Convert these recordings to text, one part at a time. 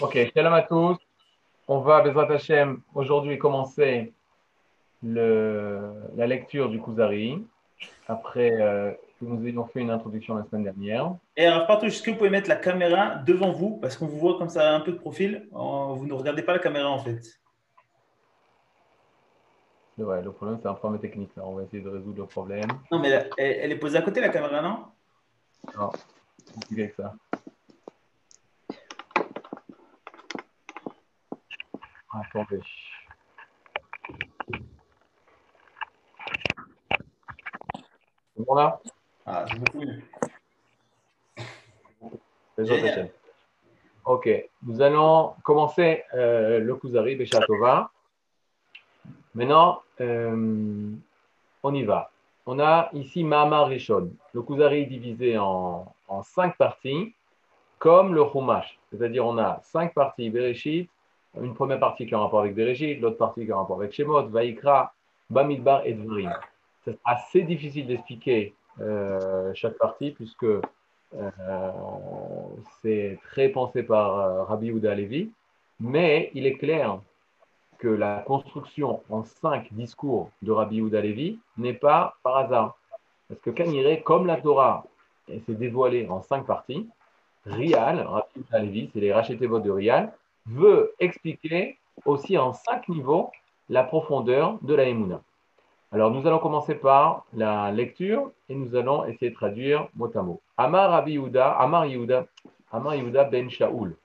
Ok, shalom à tous. On va, Bezrat Hashem, aujourd'hui commencer le, la lecture du Kuzari, après euh, que nous ayons fait une introduction la semaine dernière. Et alors, partout, est-ce que vous pouvez mettre la caméra devant vous? Parce qu'on vous voit comme ça un peu de profil. Euh, Vous ne regardez pas la caméra en fait. Vrai, le problème, c'est un problème technique. Là. On va essayer de résoudre le problème. Non, mais elle, elle est posée à côté la caméra, non? Non, c'est ça. Attendez. C'est bon là Ah, beaucoup mieux. Bezrat Génial. Ok, nous allons commencer euh, le Kuzari Beshatova. Maintenant, euh, on y va. On a ici Mahamar Rishon. Le Kuzari est divisé en, en cinq parties, comme le Chumash. C'est-à-dire, on a cinq parties Bereshit, une première partie qui est en rapport avec Bereshit, l'autre partie qui est en rapport avec Shemot, Vaikra, Bamidbar et Dvarim. C'est assez difficile d'expliquer euh, chaque partie, puisque euh, c'est très pensé par euh, Rabbi Yehuda Levi, mais il est clair que la construction en cinq discours de Rabbi Yehuda Levi n'est pas par hasard. Parce que Kaniré, comme la Torah s'est dévoilée en cinq parties, Rial, Rabbi Yehuda Levi, c'est les rachetés votes de Rial, veut expliquer aussi en cinq niveaux la profondeur de la Emouna. Alors, nous allons commencer par la lecture et nous allons essayer de traduire mot à mot. Amar Yehuda, Amar Yehuda, Amar Yehuda ben Shaoul.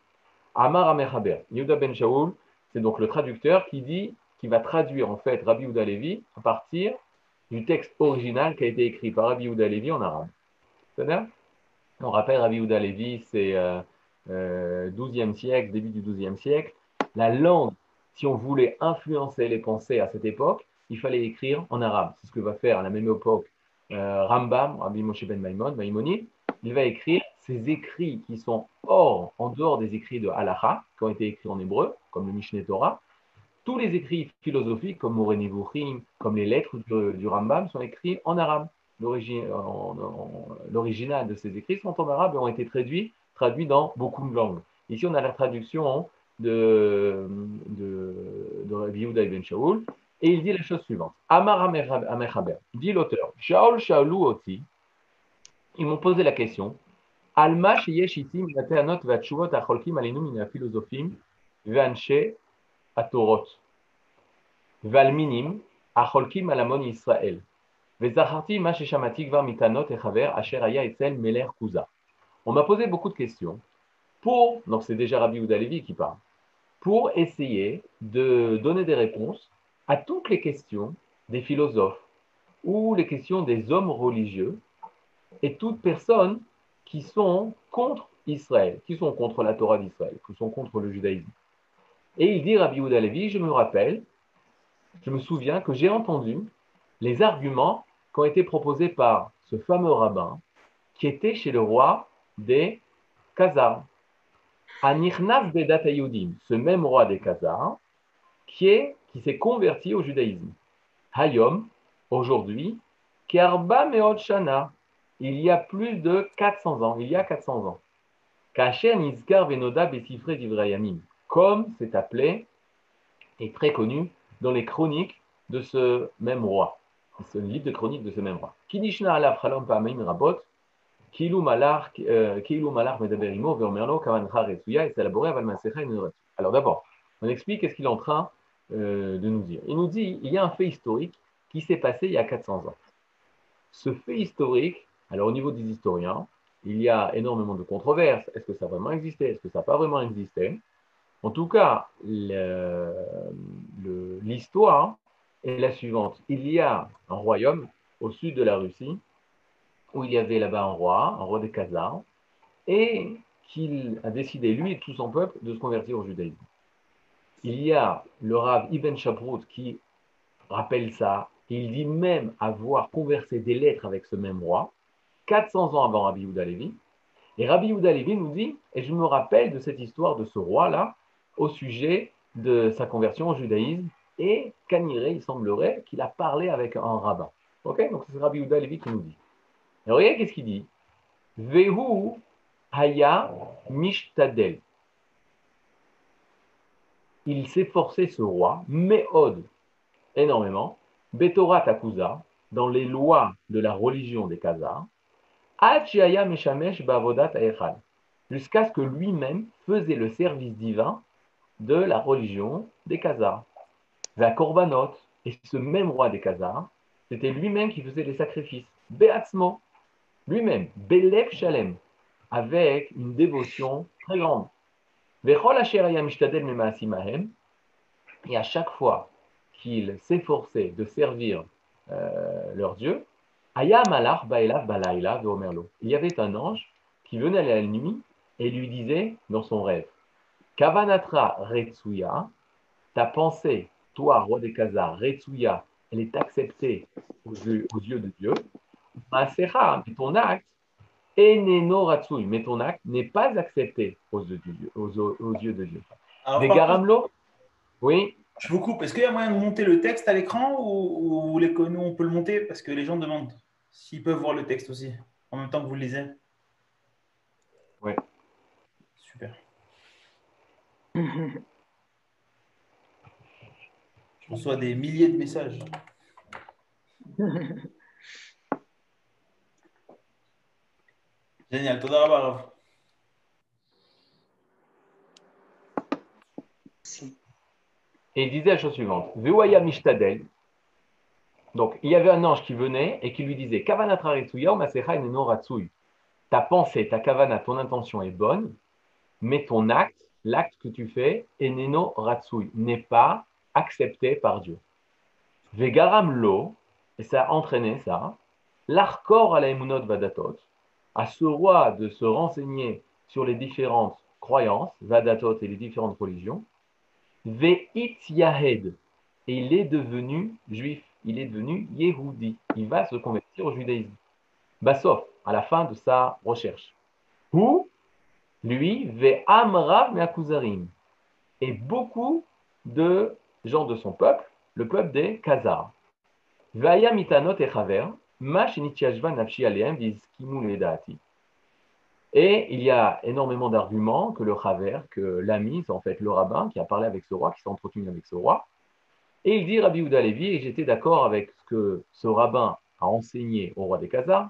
Amar Amechaber. Yehuda ben Shaoul, c'est donc le traducteur qui dit, qui va traduire en fait Rabbi Yehuda Levi à partir du texte original qui a été écrit par Rabbi Yehuda Levi en arabe. C'est-à-dire On rappelle, Rabbi Yehuda Levi, c'est euh, euh, 12e siècle, début du 12e siècle. La langue, si on voulait influencer les pensées à cette époque, il fallait écrire en arabe. C'est ce que va faire à la même époque euh, Rambam, Rabbi Moshe ben Maimon, Maïmonide. Il va écrire ces écrits qui sont hors, en dehors des écrits de Halacha, qui ont été écrits en hébreu, comme le Mishneh Torah. Tous les écrits philosophiques, comme Moreh Nevuchim, comme les lettres du, Rambam, sont écrits en arabe. L'original de ces écrits sont en arabe et ont été traduits, traduit dans beaucoup de langues. Ici, on a la traduction de, de, de Yehuda Ibn Shaul, et il dit la chose suivante. Amar Amechaber, dit l'auteur, Shaul Shaulu Oti, ils m'ont posé la question, Alma Sheyesh Itim, Nateanot Vatshuvot Acholkim Alinum Mina Philosophim, Vanche Atorot, Valminim, Acholkim Alamon Israël, Vezarharti Ma Sheshamatik Var Mitanot Echaver, Asher Aya Etzel Meler Kuza. On m'a posé beaucoup de questions pour, donc c'est déjà Rabbi Yehuda Levi qui parle, pour essayer de donner des réponses à toutes les questions des philosophes ou les questions des hommes religieux et toute personne qui sont contre Israël, qui sont contre la Torah d'Israël, qui sont contre le judaïsme. Et il dit Rabbi Yehuda Levi, je me rappelle, je me souviens que j'ai entendu les arguments qui ont été proposés par ce fameux rabbin qui était chez le roi des Khazars. Anirnav Bedat ce même roi des Khazars, qui est qui s'est converti au judaïsme. Hayom, aujourd'hui, Kerba Meot Shana, il y a plus de 400 ans, il y a 400 ans. Kacher Nizkar Venoda Besifre d'Ivrayamim, comme c'est appelé et très connu dans les chroniques de ce même roi. C'est un livre de chroniques de ce même roi. Chalom pa'amim rabot, Alors d'abord, on explique qu'est-ce qu'il est en train euh, de nous dire. Il nous dit il y a un fait historique qui s'est passé il y a 400 ans. Ce fait historique, alors au niveau des historiens, il y a énormément de controverses. Est-ce que ça a vraiment existé? Est-ce que ça n'a pas vraiment existé? En tout cas, l'histoire est la suivante. Il y a un royaume au sud de la Russie où il y avait là-bas un roi, un roi des Khazars, et qu'il a décidé, lui et tout son peuple, de se convertir au judaïsme. Il y a le Rav Ibn Shaprut qui rappelle ça, et il dit même avoir conversé des lettres avec ce même roi, 400 ans avant Rabbi Yehuda Levi. Et Rabbi Yehuda Levi nous dit, et je me rappelle de cette histoire de ce roi-là, au sujet de sa conversion au judaïsme, et Kaniré, il semblerait qu'il a parlé avec un rabbin. Donc c'est Rabbi Yehuda Levi qui nous dit. Et regardez qu'est-ce qu'il dit? Vehu haya mishtadel. il forcé ce roi, Méod, énormément, Betorat Akuza, dans les lois de la religion des Khazars, Meshamesh Bavodat jusqu'à ce que lui-même faisait le service divin de la religion des Khazars. La Korbanot, et ce même roi des Khazars, c'était lui-même qui faisait les sacrifices. Beatzmo, lui-même, Shalem, avec une dévotion très grande. Et à chaque fois qu'il s'efforçait de servir euh, leur Dieu, il y avait un ange qui venait à la nuit et lui disait dans son rêve Kavanatra Retsuya, ta pensée, toi, roi des Khazars, Retsuya, elle est acceptée aux yeux, de Dieu. Mais ton acte, mais ton acte n'est pas accepté aux yeux de Dieu. Aux, yeux de Dieu. des Garamlo Oui. Je vous coupe. Est-ce qu'il y a moyen de monter le texte à l'écran ou, ou les, nous, on peut le monter parce que les gens demandent s'ils peuvent voir le texte aussi en même temps que vous le lisez? Oui. Super. Je reçois des milliers de messages. Et il disait la chose suivante. Donc, il y avait un ange qui venait et qui lui disait Ta pensée, ta kavana, ton intention est bonne, mais ton acte, l'acte que tu fais, Eneno Ratsui, n'est pas accepté par Dieu. Vegaram lo, et ça a entraîné ça, l'arcor à la vadatot, à ce roi de se renseigner sur les différentes croyances, vadatot et les différentes religions, Ve'it Yahed, et il est devenu juif, il est devenu Yehudi, il va se convertir au judaïsme. Bassof, à la fin de sa recherche. Ou, lui, Ve'amrav Me'akuzarim, et beaucoup de gens de son peuple, le peuple des Khazars. Vaya mitanot et aleem et il y a énormément d'arguments que le Chaver, que l'ami, en fait le rabbin qui a parlé avec ce roi, qui s'est entretenu avec ce roi. Et il dit Rabbi Ouda et j'étais d'accord avec ce que ce rabbin a enseigné au roi des Khazars,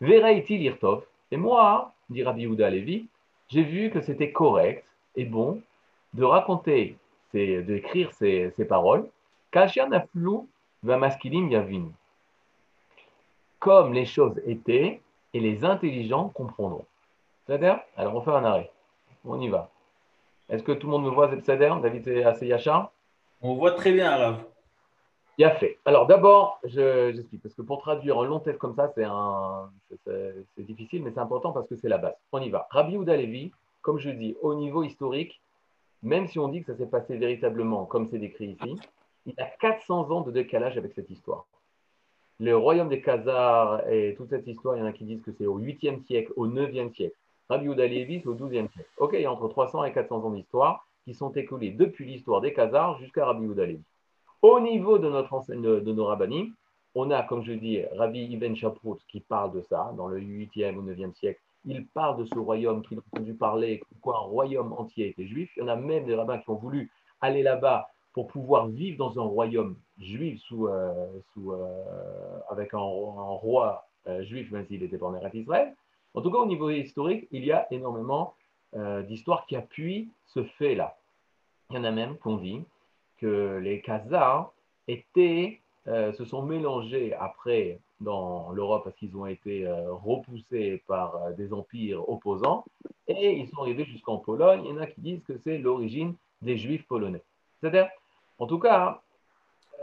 Vereiti lirtov. Et moi, dit Rabbi Ouda j'ai vu que c'était correct et bon de raconter, d'écrire ces, ces paroles, Kashianaflu va maskilim yavin. Comme les choses étaient, et les intelligents comprendront. C'est-à-dire Alors, on fait un arrêt. On y va. Est-ce que tout le monde me voit, c'est-à-dire David et assez Yachar? On voit très bien, Arav. Bien fait. Alors, d'abord, j'explique, parce que pour traduire un long texte comme ça, c'est difficile, mais c'est important parce que c'est la base. On y va. Rabbi Ouda comme je dis, au niveau historique, même si on dit que ça s'est passé véritablement comme c'est décrit ici, il a 400 ans de décalage avec cette histoire le royaume des Khazars et toute cette histoire, il y en a qui disent que c'est au 8e siècle, au 9e siècle. Rabbi Yehuda c'est au 12e siècle. Ok, il y a entre 300 et 400 ans d'histoire qui sont écoulés depuis l'histoire des Khazars jusqu'à Rabbi Yehuda Au niveau de, notre de, nos rabbinim, on a, comme je dis, Rabbi Ibn Shaprut qui parle de ça dans le 8e ou 9e siècle. Il parle de ce royaume qu'il a entendu parler, quoi un royaume entier était juif. Il y en a même des rabbins qui ont voulu aller là-bas pour pouvoir vivre dans un royaume juif sous, euh, euh, avec un, roi euh, juif, même s'il était en Israël. En tout cas, au niveau historique, il y a énormément d'histoires qui appuient ce fait-là. Il y en a même qui ont dit que les Khazars se sont mélangés après dans l'Europe parce qu'ils ont été repoussés par des empires opposants et ils sont arrivés jusqu'en Pologne. Il y en a qui disent que c'est l'origine des Juifs polonais. C'est-à-dire, en tout cas,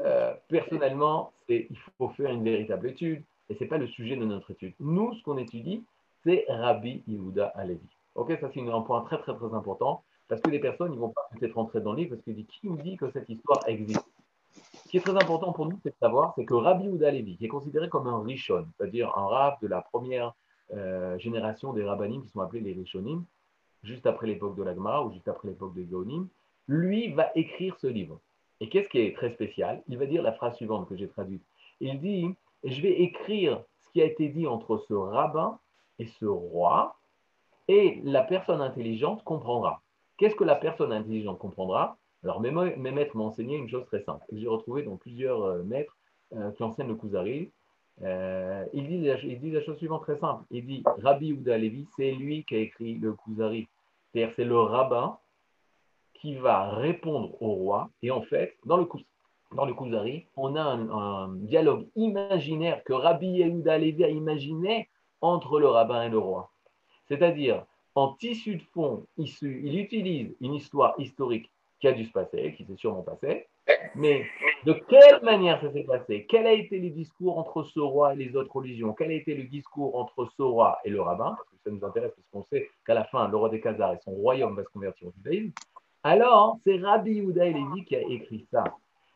euh, personnellement, il faut faire une véritable étude et ce n'est pas le sujet de notre étude. Nous, ce qu'on étudie, c'est Rabbi Yehuda Alevi. Ok, ça c'est un point très très très important parce que les personnes ne vont pas peut-être rentrer dans le livre parce qu'ils disent qui nous dit que cette histoire existe? Ce qui est très important pour nous, c'est de savoir, c'est que Rabbi Yehuda Alevi, qui est considéré comme un rishon, c'est-à-dire un rab de la première euh, génération des rabbanim qui sont appelés les rishonim, juste après l'époque de l'Agma ou juste après l'époque de Gaonim, lui va écrire ce livre. Et qu'est-ce qui est très spécial? Il va dire la phrase suivante que j'ai traduite. Il dit, je vais écrire ce qui a été dit entre ce rabbin et ce roi, et la personne intelligente comprendra. Qu'est-ce que la personne intelligente comprendra? Alors, mes, maîtres m'ont enseigné une chose très simple, j'ai retrouvé dans plusieurs euh, maîtres euh, qui enseignent le Kuzari. Euh, il, dit la, la chose suivante très simple. Il dit Rabbi Ouda Levi, c'est lui qui a écrit le Kuzari. C'est-à-dire, c'est le rabbin qui va répondre au roi. Et en fait, dans le, le Kuzari, on a un, dialogue imaginaire que Rabbi Yehuda Levi a imaginé entre le rabbin et le roi. C'est-à-dire, en tissu de fond, il utilise une histoire historique qui a dû se passer, qui s'est sûrement passé, mais de quelle manière ça s'est passé? Quel a été le discours entre ce roi et les autres religions? Quel a été le discours entre ce roi et le rabbin? Parce que ça nous intéresse, parce qu'on sait qu'à la fin, le roi des Khazars et son royaume va se convertir au judaïsme. Alors, c'est Rabbi Yehuda Levi qui a écrit ça.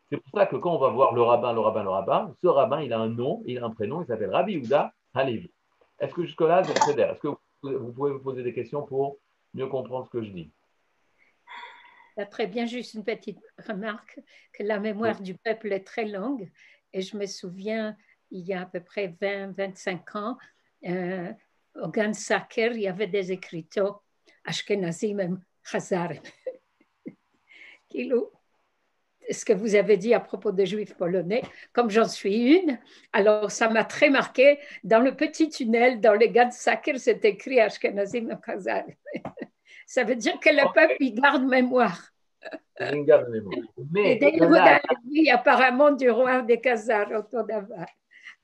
C'est pour ça que quand on va voir le rabbin, le rabbin, le rabbin, ce rabbin, il a un nom, il a un prénom, il s'appelle Rabbi Yehuda Halevi. Est-ce que jusque-là, Est-ce que vous pouvez vous poser des questions pour mieux comprendre ce que je dis? Très bien, juste une petite remarque, que la mémoire du peuple est très longue. Et je me souviens, il y a à peu près 20-25 ans, euh, au Gan Saker, il y avait des écriteaux Ashkenazim et Chazarim. Ce que vous avez dit à propos des juifs polonais, comme j'en suis une, alors ça m'a très marqué. Dans le petit tunnel, dans les Gan Saker, c'est écrit Ashkenazim Chazarim. Ça veut dire que le peuple, il garde mémoire. Il garde mémoire. Mais, Et apparemment, du roi des Khazars autour d'Avar.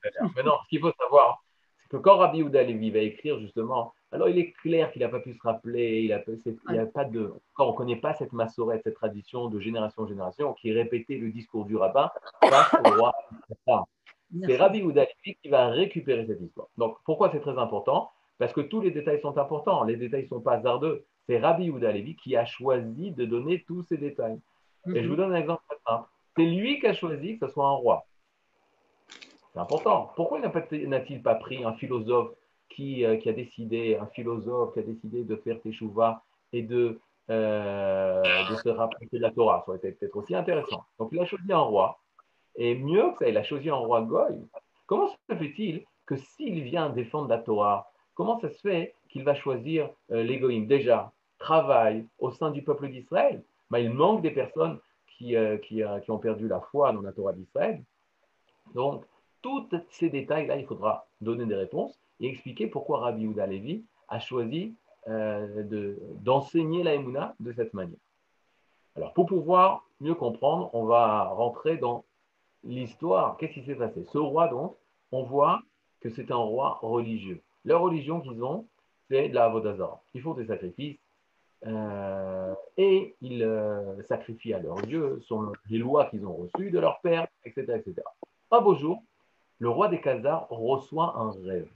Mais non, ce qu'il faut savoir, que quand Rabbi Ouda Levi va écrire, justement, alors il est clair qu'il n'a pas pu se rappeler, il a, il a pas de, quand on ne connaît pas cette massorette, cette tradition de génération en génération qui répétait le discours du rabbin face au roi. C'est Rabbi Ouda Levi qui va récupérer cette histoire. Donc pourquoi c'est très important? Parce que tous les détails sont importants, les détails ne sont pas hasardeux c'est Rabbi Ouda Levi qui a choisi de donner tous ces détails. Et je vous donne un exemple très simple. C'est lui qui a choisi que ce soit un roi. C'est important. Pourquoi n'a-t-il pas pris un philosophe qui, euh, qui, a décidé, un philosophe qui a décidé de faire teshuva et de, euh, de se rapprocher de la Torah? Ça aurait été peut-être aussi intéressant. Donc il a choisi un roi. Et mieux que ça, il a choisi un roi goy. Comment se fait-il que s'il vient défendre la Torah, comment ça se fait qu'il va choisir euh, l'égoïme Déjà, travail au sein du peuple d'Israël, bah, il manque des personnes qui, euh, qui, ont perdu la foi dans la Torah d'Israël. Donc, tous ces détails-là, il faudra donner des réponses et expliquer pourquoi Rabbi Yehuda Levi a choisi euh, d'enseigner la Emouna de cette manière. Alors, pour pouvoir mieux comprendre, on va rentrer dans l'histoire. Qu'est-ce qui s'est passé? Ce roi, donc, on voit que c'est un roi religieux. Leur religion qu'ils ont, c'est de la Avodazara. Ils font des sacrifices, euh, et ils euh, sacrifient à leur Dieu sont les lois qu'ils ont reçues de leur père, etc., etc. Un beau jour, le roi des Khazars reçoit un rêve.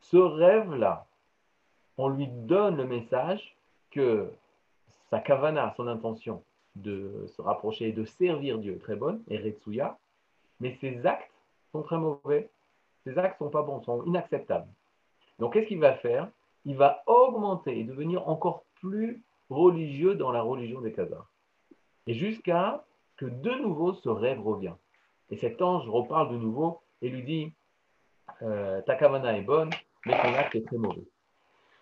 Ce rêve-là, on lui donne le message que sa kavana, son intention de se rapprocher et de servir Dieu est très bonne, et Retsuya, mais ses actes sont très mauvais. Ses actes sont pas bons, sont inacceptables. Donc, qu'est-ce qu'il va faire? Il va augmenter et devenir encore plus religieux dans la religion des Khazars. Et jusqu'à que de nouveau ce rêve revient. Et cet ange reparle de nouveau et lui dit euh, Ta kavana est bonne, mais ton acte est très mauvais.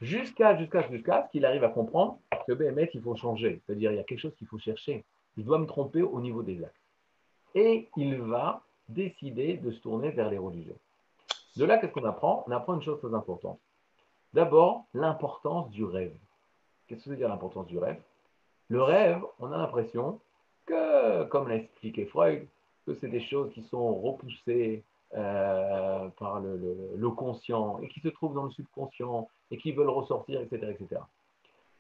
Jusqu'à jusqu'à jusqu'à ce qu'il arrive à comprendre que BMS, il faut changer. C'est-à-dire, il y a quelque chose qu'il faut chercher. Je dois me tromper au niveau des actes. Et il va décider de se tourner vers les religions. De là, qu'est-ce qu'on apprend? On apprend une chose très importante. D'abord, l'importance du rêve. Qu'est-ce que ça veut dire l'importance du rêve? Le rêve, on a l'impression que, comme l'a expliqué Freud, que c'est des choses qui sont repoussées euh, par le, conscient et qui se trouvent dans le subconscient et qui veulent ressortir, etc. etc.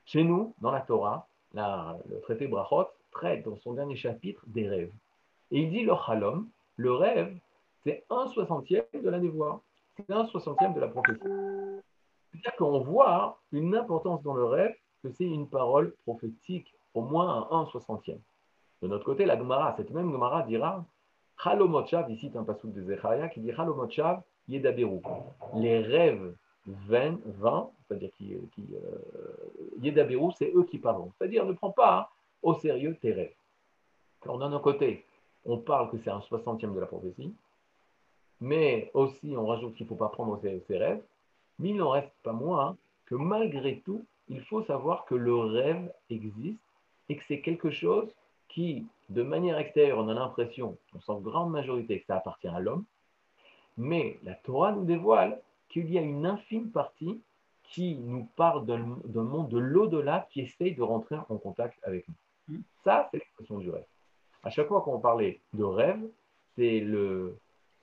Chez nous, dans la Torah, le traité Brachot traite dans son dernier chapitre des rêves. Et il dit le halom, le rêve, c'est un soixantième de la névoie, c'est un soixantième de la prophétie. C'est-à-dire qu'on voit une importance dans le rêve que c'est une parole prophétique, au moins un 1 soixantième. De notre côté, la Gemara, cette même Gemara dira Halomochav, ici un passage de Zechariah qui dit Halomochav Yedaberu. Les rêves 20, 20 c'est-à-dire qui, euh, c'est eux qui parlent. C'est-à-dire ne prends pas au sérieux tes rêves. Car d'un autre côté, on parle que c'est un soixantième de la prophétie, mais aussi on rajoute qu'il ne faut pas prendre au sérieux ses rêves, mais il n'en reste pas moins que malgré tout, il faut savoir que le rêve existe et que c'est quelque chose qui, de manière extérieure, on a l'impression, on sent grande majorité que ça appartient à l'homme, mais la Torah nous dévoile qu'il y a une infime partie qui nous parle d'un monde de l'au-delà qui essaye de rentrer en contact avec nous. Mm. Ça, c'est l'expression du rêve. À chaque fois qu'on parlait de rêve, c'est le,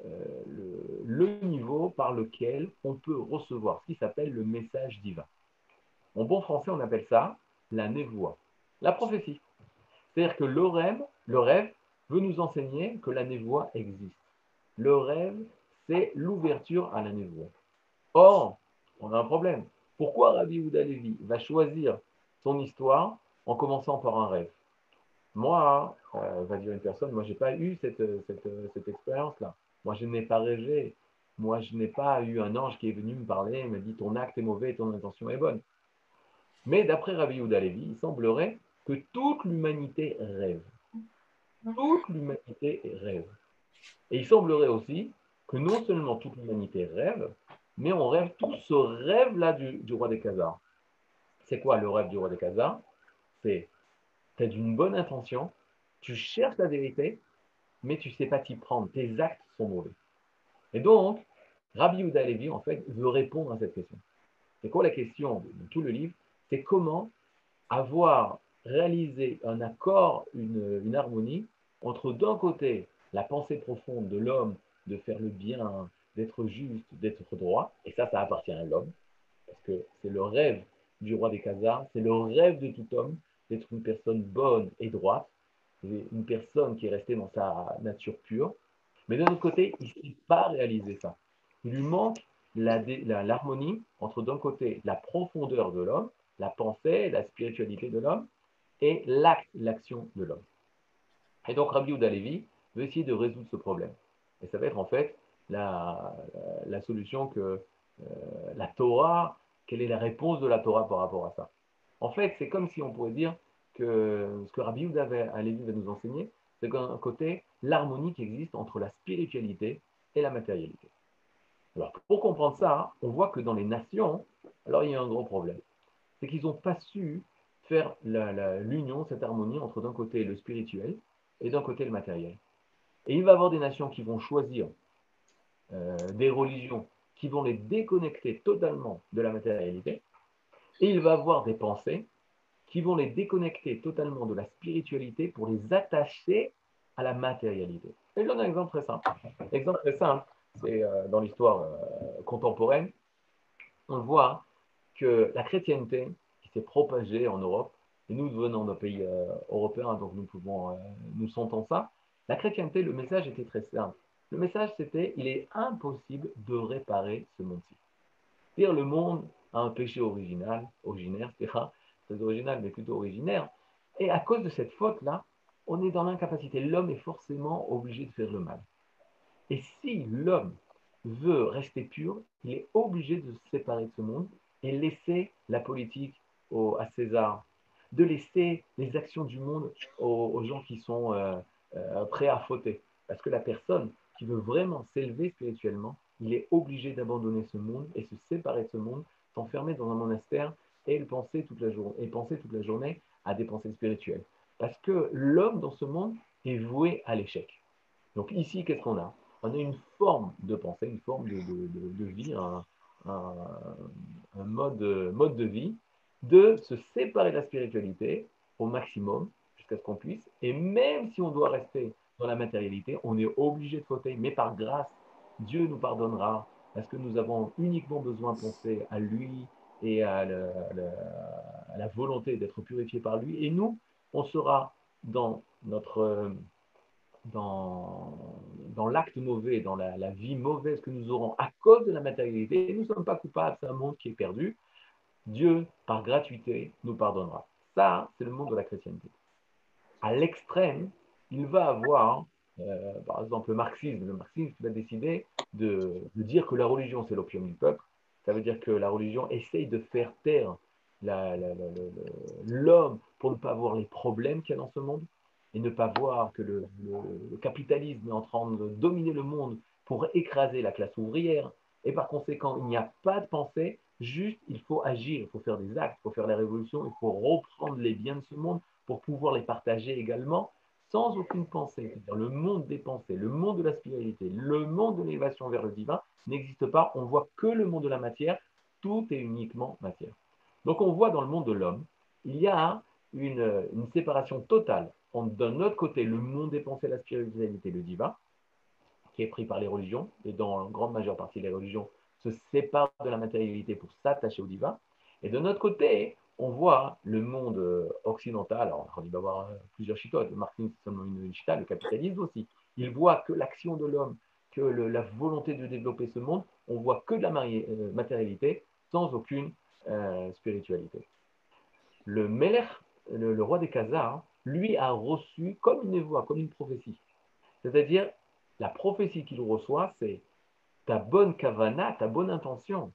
euh, le, le, niveau par lequel on peut recevoir ce qui s'appelle le message divin. En bon français, on appelle ça la névoie, la prophétie. C'est-à-dire que le rêve, le rêve veut nous enseigner que la névoie existe. Le rêve, c'est l'ouverture à la névoie. Or, on a un problème. Pourquoi Rabbi Houda Levi va choisir son histoire en commençant par un rêve? Moi, euh, va dire une personne, moi, je n'ai pas eu cette, cette, cette expérience-là. Moi, je n'ai pas rêvé. Moi, je n'ai pas eu un ange qui est venu me parler et me dit ton acte est mauvais ton intention est bonne. Mais d'après Rabbi Houda Levi, il semblerait que toute l'humanité rêve. Toute l'humanité rêve. Et il semblerait aussi que non seulement toute l'humanité rêve, mais on rêve tout ce rêve-là du, roi des Khazars. C'est quoi le rêve du roi des Khazars? C'est tu as d'une bonne intention, tu cherches la vérité, mais tu ne sais pas t'y prendre. Tes actes sont mauvais. Et donc, Rabbi Yehuda Levi, en fait, veut répondre à cette question. C'est quoi la question de tout le livre? C'est comment avoir réalisé un accord, une harmonie entre d'un côté la pensée profonde de l'homme de faire le bien, d'être juste, d'être droit, et ça, ça appartient à l'homme, parce que c'est le rêve du roi des Khazars, c'est le rêve de tout homme d'être une personne bonne et droite, une personne qui est restée dans sa nature pure. Mais d'un autre côté, il ne sait pas réaliser ça. Il lui manque l'harmonie entre d'un côté la profondeur de l'homme, la pensée, la spiritualité de l'homme, et l'action de l'homme. Et donc Rabbi Levi veut essayer de résoudre ce problème. Et ça va être en fait la, solution que euh, la Torah, quelle est la réponse de la Torah par rapport à ça En fait, c'est comme si on pourrait dire que ce que Rabbi Yehuda Alevi va nous enseigner, c'est d'un côté l'harmonie qui existe entre la spiritualité et la matérialité. Alors, pour comprendre ça, on voit que dans les nations, alors il y a un gros problème. C'est qu'ils n'ont pas su faire l'union, cette harmonie entre d'un côté le spirituel et d'un côté le matériel. Et il va y avoir des nations qui vont choisir euh, des religions qui vont les déconnecter totalement de la matérialité, et il va y avoir des pensées qui vont les déconnecter totalement de la spiritualité pour les attacher à la matérialité. Et je donne un exemple très simple. Exemple très simple, c'est euh, dans l'histoire euh, contemporaine, on voit que la chrétienté s'est propagée en Europe, et nous venons d'un pays européen, donc nous pouvons, nous sentons ça, la chrétienté, le message était très simple. Le message, c'était il est impossible de réparer ce monde-ci. C'est-à-dire, le monde a un péché original, originaire, c'est original, mais plutôt originaire. Et à cause de cette faute-là, on est dans l'incapacité. L'homme est forcément obligé de faire le mal. Et si l'homme veut rester pur, il est obligé de se séparer de ce monde et laisser la politique à César, de laisser les actions du monde aux, gens qui sont euh, euh, prêts à fauter. Parce que la personne qui veut vraiment s'élever spirituellement, il est obligé d'abandonner ce monde et se séparer de ce monde, s'enfermer dans un monastère et penser toute la journée, et penser toute la journée à des pensées spirituelles. Parce que l'homme dans ce monde est voué à l'échec. Donc ici, qu'est-ce qu'on a? On a une forme de pensée, une forme de, vie, un, mode, mode de vie, de se séparer de la spiritualité au maximum jusqu'à ce qu'on puisse. Et même si on doit rester dans la matérialité, on est obligé de fauter, mais par grâce, Dieu nous pardonnera parce que nous avons uniquement besoin de penser à lui et à la, volonté d'être purifié par lui. Et nous, on sera dans notre dans, l'acte mauvais, dans la, la, vie mauvaise que nous aurons à cause de la matérialité. Et nous ne sommes pas coupables, c'est un monde qui est perdu. Dieu, par gratuité, nous pardonnera. Ça, c'est le monde de la chrétienté. À l'extrême, il va avoir, euh, par exemple, le marxisme. Le marxisme va décider de, dire que la religion, c'est l'opium du peuple. Ça veut dire que la religion essaye de faire taire l'homme pour ne pas voir les problèmes qu'il y a dans ce monde et ne pas voir que le, capitalisme est en train de dominer le monde pour écraser la classe ouvrière. Et par conséquent, il n'y a pas de pensée, juste il faut agir, il faut faire des actes, il faut faire la révolution, il faut reprendre les biens de ce monde pour pouvoir les partager également sans aucune pensée. Le monde des pensées, le monde de la spiritualité, le monde de l'élévation vers le divin n'existe pas. On voit que le monde de la matière, tout est uniquement matière. Donc on voit dans le monde de l'homme, il y a une, une séparation totale entre d'un autre côté le monde des pensées, la spiritualité, le divin, qui est pris par les religions, et dans la grande majeure partie des religions se séparent de la matérialité pour s'attacher au divin. Et de notre côté, on voit le monde euh, occidental, alors il va avoir euh, plusieurs chicotes, Martin c'est seulement une chita, le capitalisme aussi, il voit que l'action de l'homme, que la volonté de développer ce monde, on voit que de la euh, matérialité sans aucune spiritualité. Le Meller, le, roi des Khazars, lui a reçu comme une voix, comme une prophétie. C'est-à-dire, la prophétie qu'il reçoit, c'est ta bonne kavana, ta bonne intention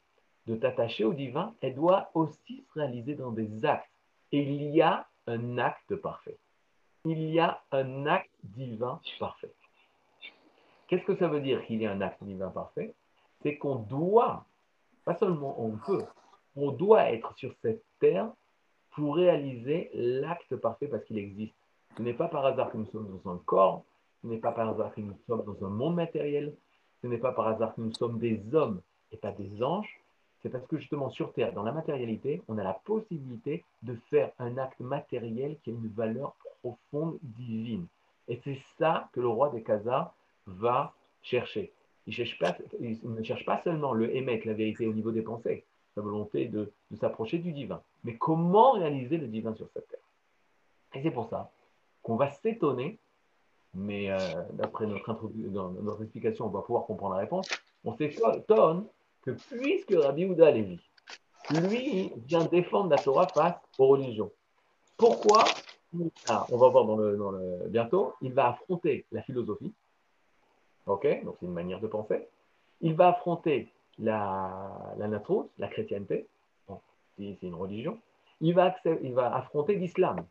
de t'attacher au divin, elle doit aussi se réaliser dans des actes. Et il y a un acte parfait. Il y a un acte divin parfait. Qu'est-ce que ça veut dire qu'il y a un acte divin parfait? C'est qu'on doit, pas seulement on peut, on doit être sur cette terre pour réaliser l'acte parfait parce qu'il existe. Ce n'est pas par hasard que nous sommes dans un corps, ce n'est pas par hasard que nous sommes dans un monde matériel, ce n'est pas par hasard que nous sommes des hommes et pas des anges, c'est parce que justement sur Terre, dans la matérialité, on a la possibilité de faire un acte matériel qui a une valeur profonde divine. Et c'est ça que le roi des Khazars va chercher. Il, cherche pas, ne cherche pas seulement le émettre, la vérité au niveau des pensées, sa volonté de, s'approcher du divin, mais comment réaliser le divin sur cette terre. Et c'est pour ça qu'on va s'étonner, mais euh, d'après notre, notre explication, on va pouvoir comprendre la réponse. On s'étonne que puisque Rabbi Houda Lévi, lui, vient défendre la Torah face aux religions, pourquoi? Ah, On va voir dans le, bientôt, il va affronter la philosophie, ok, donc c'est une manière de penser, il va affronter la, la la chrétienté, c'est une religion, il va, il va affronter l'islam.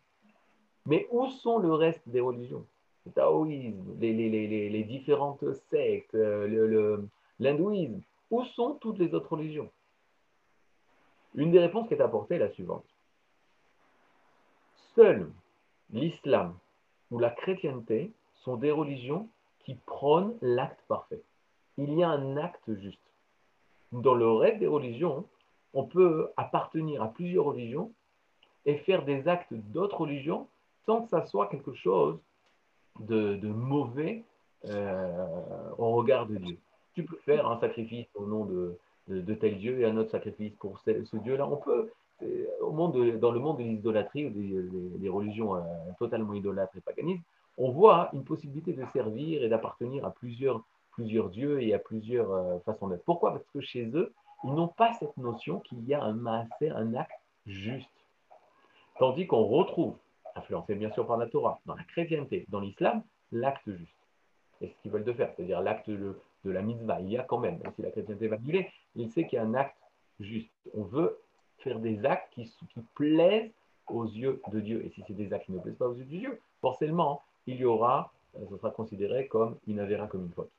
Mais où sont le reste des religions? Taoïsme, les, les, les différentes sectes, euh, l'hindouisme, où sont toutes les autres religions? Une des réponses qui est apportée est la suivante. Seul l'islam ou la chrétienté sont des religions qui prônent l'acte parfait. Il y a un acte juste. Dans le reste des religions, on peut appartenir à plusieurs religions et faire des actes d'autres religions sans que ça soit quelque chose de, mauvais euh, au regard de Dieu tu peux faire un sacrifice au nom de, de, tel Dieu et un autre sacrifice pour ce, Dieu-là. On peut, au monde dans le monde de l'idolâtrie ou des, religions euh, totalement idolâtres et paganistes, on voit une possibilité de servir et d'appartenir à plusieurs, plusieurs dieux et à plusieurs euh, façons d'être. Pourquoi? Parce que chez eux, ils n'ont pas cette notion qu'il y a un un acte juste. Tandis qu'on retrouve, influencé bien sûr par la Torah, dans la chrétienté, dans l'islam, l'acte juste. Et ce qu'ils veulent de faire, c'est-à-dire l'acte, de la mitzvah. Il y a quand même, même si la chrétienté va annuler, il sait qu'il y a un acte juste. On veut faire des actes qui, plaisent aux yeux de Dieu. Et si c'est des actes qui ne plaisent pas aux yeux de Dieu, forcément, il y aura, euh, ce sera considéré comme une avéra, comme une faute.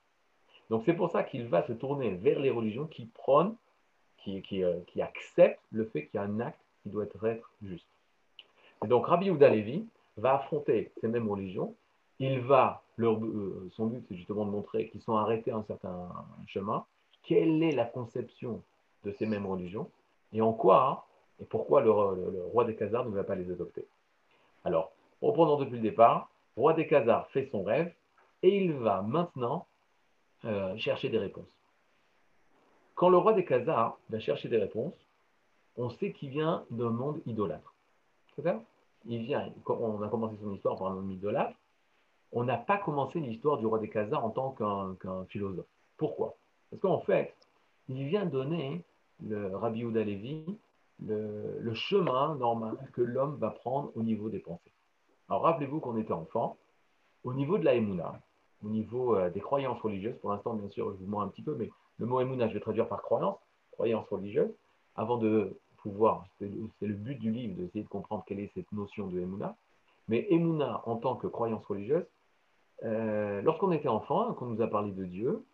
Donc c'est pour ça qu'il va se tourner vers les religions qui prônent, qui, euh, qui acceptent le fait qu'il y a un acte qui doit être juste. Et donc Rabbi Ouda Levi va affronter ces mêmes religions il va, leur, euh, son but c'est justement de montrer qu'ils sont arrêtés un certain chemin, quelle est la conception de ces mêmes religions, et en quoi, et pourquoi le, roi des Khazars ne va pas les adopter? Alors, reprenons depuis le départ, le roi des Khazars fait son rêve, et il va maintenant euh, chercher des réponses. Quand le roi des Khazars va chercher des réponses, on sait qu'il vient d'un monde idolâtre. On a commencé son histoire par un idolâtre, on n'a pas commencé l'histoire du roi des Khazars en tant qu'un philosophe. Pourquoi? Parce qu'en fait, il vient donner, le Rabbi Ouda le, chemin normal que l'homme va prendre au niveau des pensées. Alors rappelez-vous qu'on était enfant, au niveau de la Emouna, au niveau euh, des croyances religieuses, pour l'instant bien sûr je vous montre un petit peu, mais le mot Emouna je vais traduire par croyance, croyance religieuse, avant de pouvoir, c'est le but du livre, d'essayer de comprendre quelle est cette notion de Emouna, mais Emouna en tant que croyance religieuse, euh, lorsqu'on était enfant, qu'on nous a parlé de Dieu,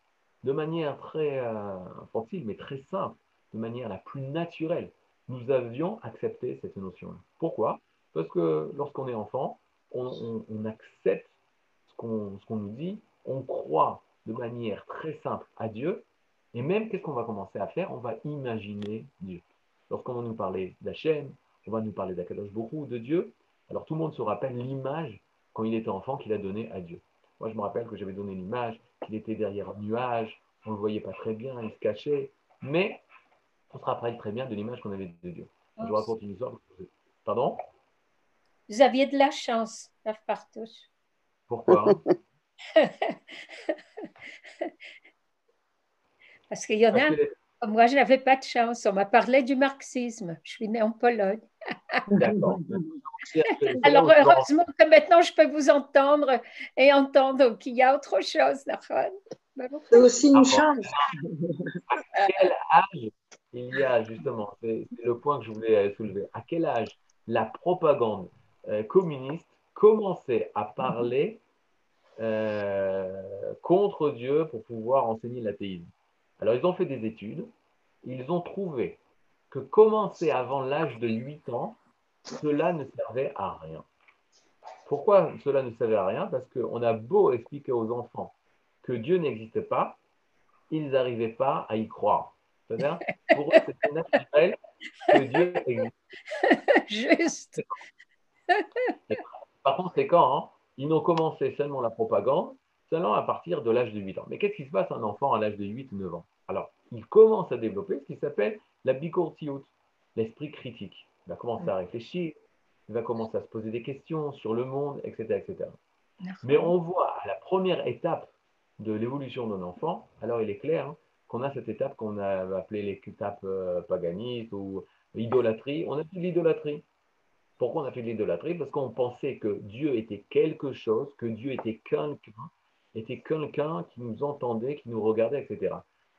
de manière très euh, infantile, mais très simple, de manière la plus naturelle, nous avions accepté cette notion-là. Pourquoi? Parce que lorsqu'on est enfant, on, accepte ce qu'on nous dit, on croit de manière très simple à Dieu, et même qu'est-ce qu'on va commencer à faire? On va imaginer Dieu. Lorsqu'on va nous parler d'Hachem, on va nous parler d'Akadosh Borou, de Dieu, alors tout le monde se rappelle l'image quand il était enfant qu'il a donnée à Dieu. Moi, je me rappelle que j'avais donné l'image qu'il était derrière un nuage, on ne le voyait pas très bien, il se cachait, mais on se rappelle très bien de l'image qu'on avait de Dieu. Je vous raconte une histoire. Pardon? Vous aviez de la chance, Rav Partouche. Pourquoi? Parce qu'il y en a. Moi, je n'avais pas de chance. On m'a parlé du marxisme. Je suis née en Pologne. D'accord. Alors, heureusement que maintenant, je peux vous entendre et entendre qu'il y a autre chose, C'est aussi une chance. À quel âge il y a justement, c'est le point que je voulais soulever, à quel âge la propagande euh, communiste commençait à parler euh, contre Dieu pour pouvoir enseigner l'athéisme? Alors, ils ont fait des études, ils ont trouvé que commencer avant l'âge de 8 ans, cela ne servait à rien. Pourquoi cela ne servait à rien? Parce qu'on a beau expliquer aux enfants que Dieu n'existe pas, ils n'arrivaient pas à y croire. C'est-à-dire, pour eux, c'était naturel que Dieu existe. Juste. Par conséquent, hein, ils n'ont commencé seulement la propagande seulement à partir de l'âge de 8 ans. Mais qu'est-ce qui se passe à un enfant à l'âge de 8 ou 9 ans? Alors, il commence à développer ce qui s'appelle la bicourtiout, l'esprit critique. Il va commencer à réfléchir, il va commencer à se poser des questions sur le monde, etc. etc. Mais on voit à la première étape de l'évolution d'un enfant, alors il est clair hein, qu'on a cette étape qu'on a appelée l'étape euh, paganiste ou idolâtrie. On a fait de l'idolâtrie. Pourquoi on a fait de l'idolâtrie? Parce qu'on pensait que Dieu était quelque chose, que Dieu était quelqu'un, était quelqu'un qui nous entendait, qui nous regardait, etc.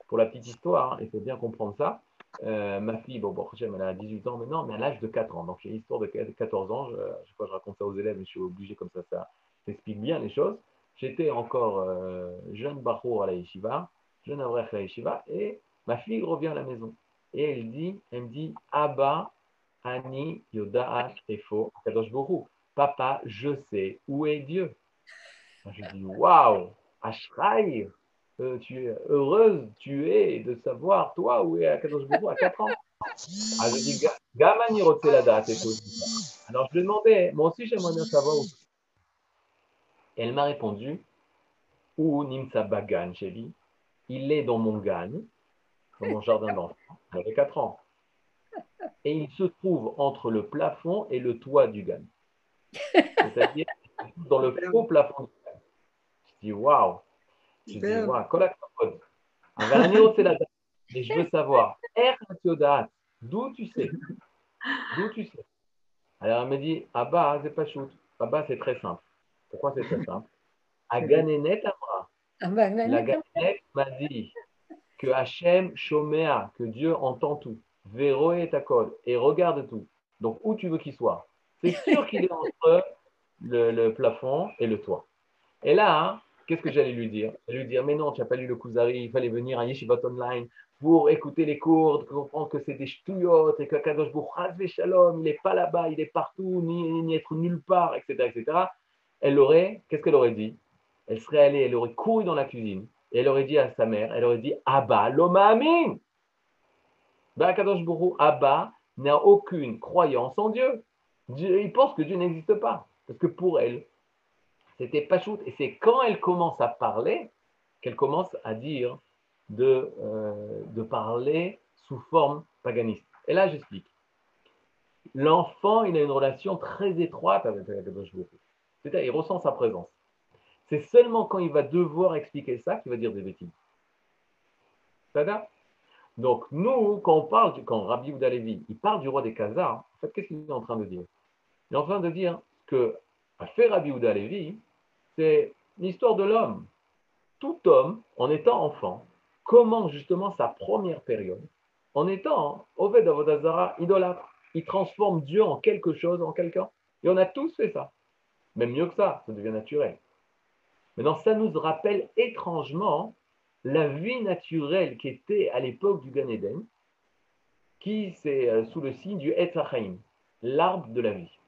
Pour la petite histoire, hein, il faut bien comprendre ça. Euh, ma fille, bon, bon, elle a 18 ans maintenant, mais à l'âge de 4 ans. Donc, j'ai une histoire de 14 ans. Je, je, je raconte ça aux élèves, mais je suis obligé comme ça, ça explique bien les choses. J'étais encore euh, jeune Bachour à la yeshiva, jeune Avrech à la yeshiva, et ma fille revient à la maison. Et elle dit, elle me dit, Abba, Ani, Yodaat, Efo, Kadosh Borou. Papa, je sais où est Dieu. Je dis, waouh, Ashraï, euh, tu es heureuse, tu es de savoir, toi, où est Kadosh Borou à 4 ans. Ah, je dis, Gamani Rotselada, Alors je lui ai demandé, moi aussi j'aimerais bien savoir où elle m'a répondu Où Nimsa Bagan, chérie Il est dans mon gagne, dans mon jardin d'enfants. J'avais 4 ans. Et il se trouve entre le plafond et le toit du gagne. C'est-à-dire dans le faux plafond du gagne. Je dis Waouh Je dis Waouh, Et je veux savoir, d'où tu sais? D'où tu sais? Alors elle me dit Ah bah, c'est pas shoot. Ah bah, c'est très simple. Pourquoi c'est très simple Aganenet Amra. La Ganenet m'a dit que Hachem Shomea, que Dieu entend tout. Véro et Takol, et regarde tout. Donc, où tu veux qu'il soit? C'est sûr qu'il est entre le, plafond et le toit. Et là, hein, qu'est-ce que j'allais lui dire? J'allais lui dire, mais non, tu n'as pas lu le Kuzari, il fallait venir à Yeshivat Online pour écouter les cours, comprendre que c'est des ch'touillottes et que Kadosh Shalom, il n'est pas là-bas, il est partout, ni, ni être nulle part, etc., etc elle aurait, qu'est-ce qu'elle aurait dit? Elle serait allée, elle aurait couru dans la cuisine et elle aurait dit à sa mère, elle aurait dit Abba, l'oma amin Kadosh Abba n'a aucune croyance en Dieu. Il pense que Dieu n'existe pas. Parce que pour elle, c'était pas shoot. Et c'est quand elle commence à parler qu'elle commence à dire de, euh, de parler sous forme paganiste. Et là, j'explique. L'enfant, il a une relation très étroite avec Kadosh Baruch c'est-à-dire, il ressent sa présence. C'est seulement quand il va devoir expliquer ça qu'il va dire des bêtises. Donc, nous, quand on parle, quand Rabbi Oudalevi, il parle du roi des Khazars, en fait, qu'est-ce qu'il est en train de dire? Il est en train de dire que, à fait Rabbi Oudalevi, c'est l'histoire de l'homme. Tout homme, en étant enfant, commence justement sa première période en étant Oved Avodazara idolâtre. Il transforme Dieu en quelque chose, en quelqu'un. Et on a tous fait ça. Même mieux que ça, ça devient naturel. Maintenant, ça nous rappelle étrangement la vie naturelle qui était à l'époque du Gan qui c'est euh, sous le signe du Etzachaim, l'arbre de la vie.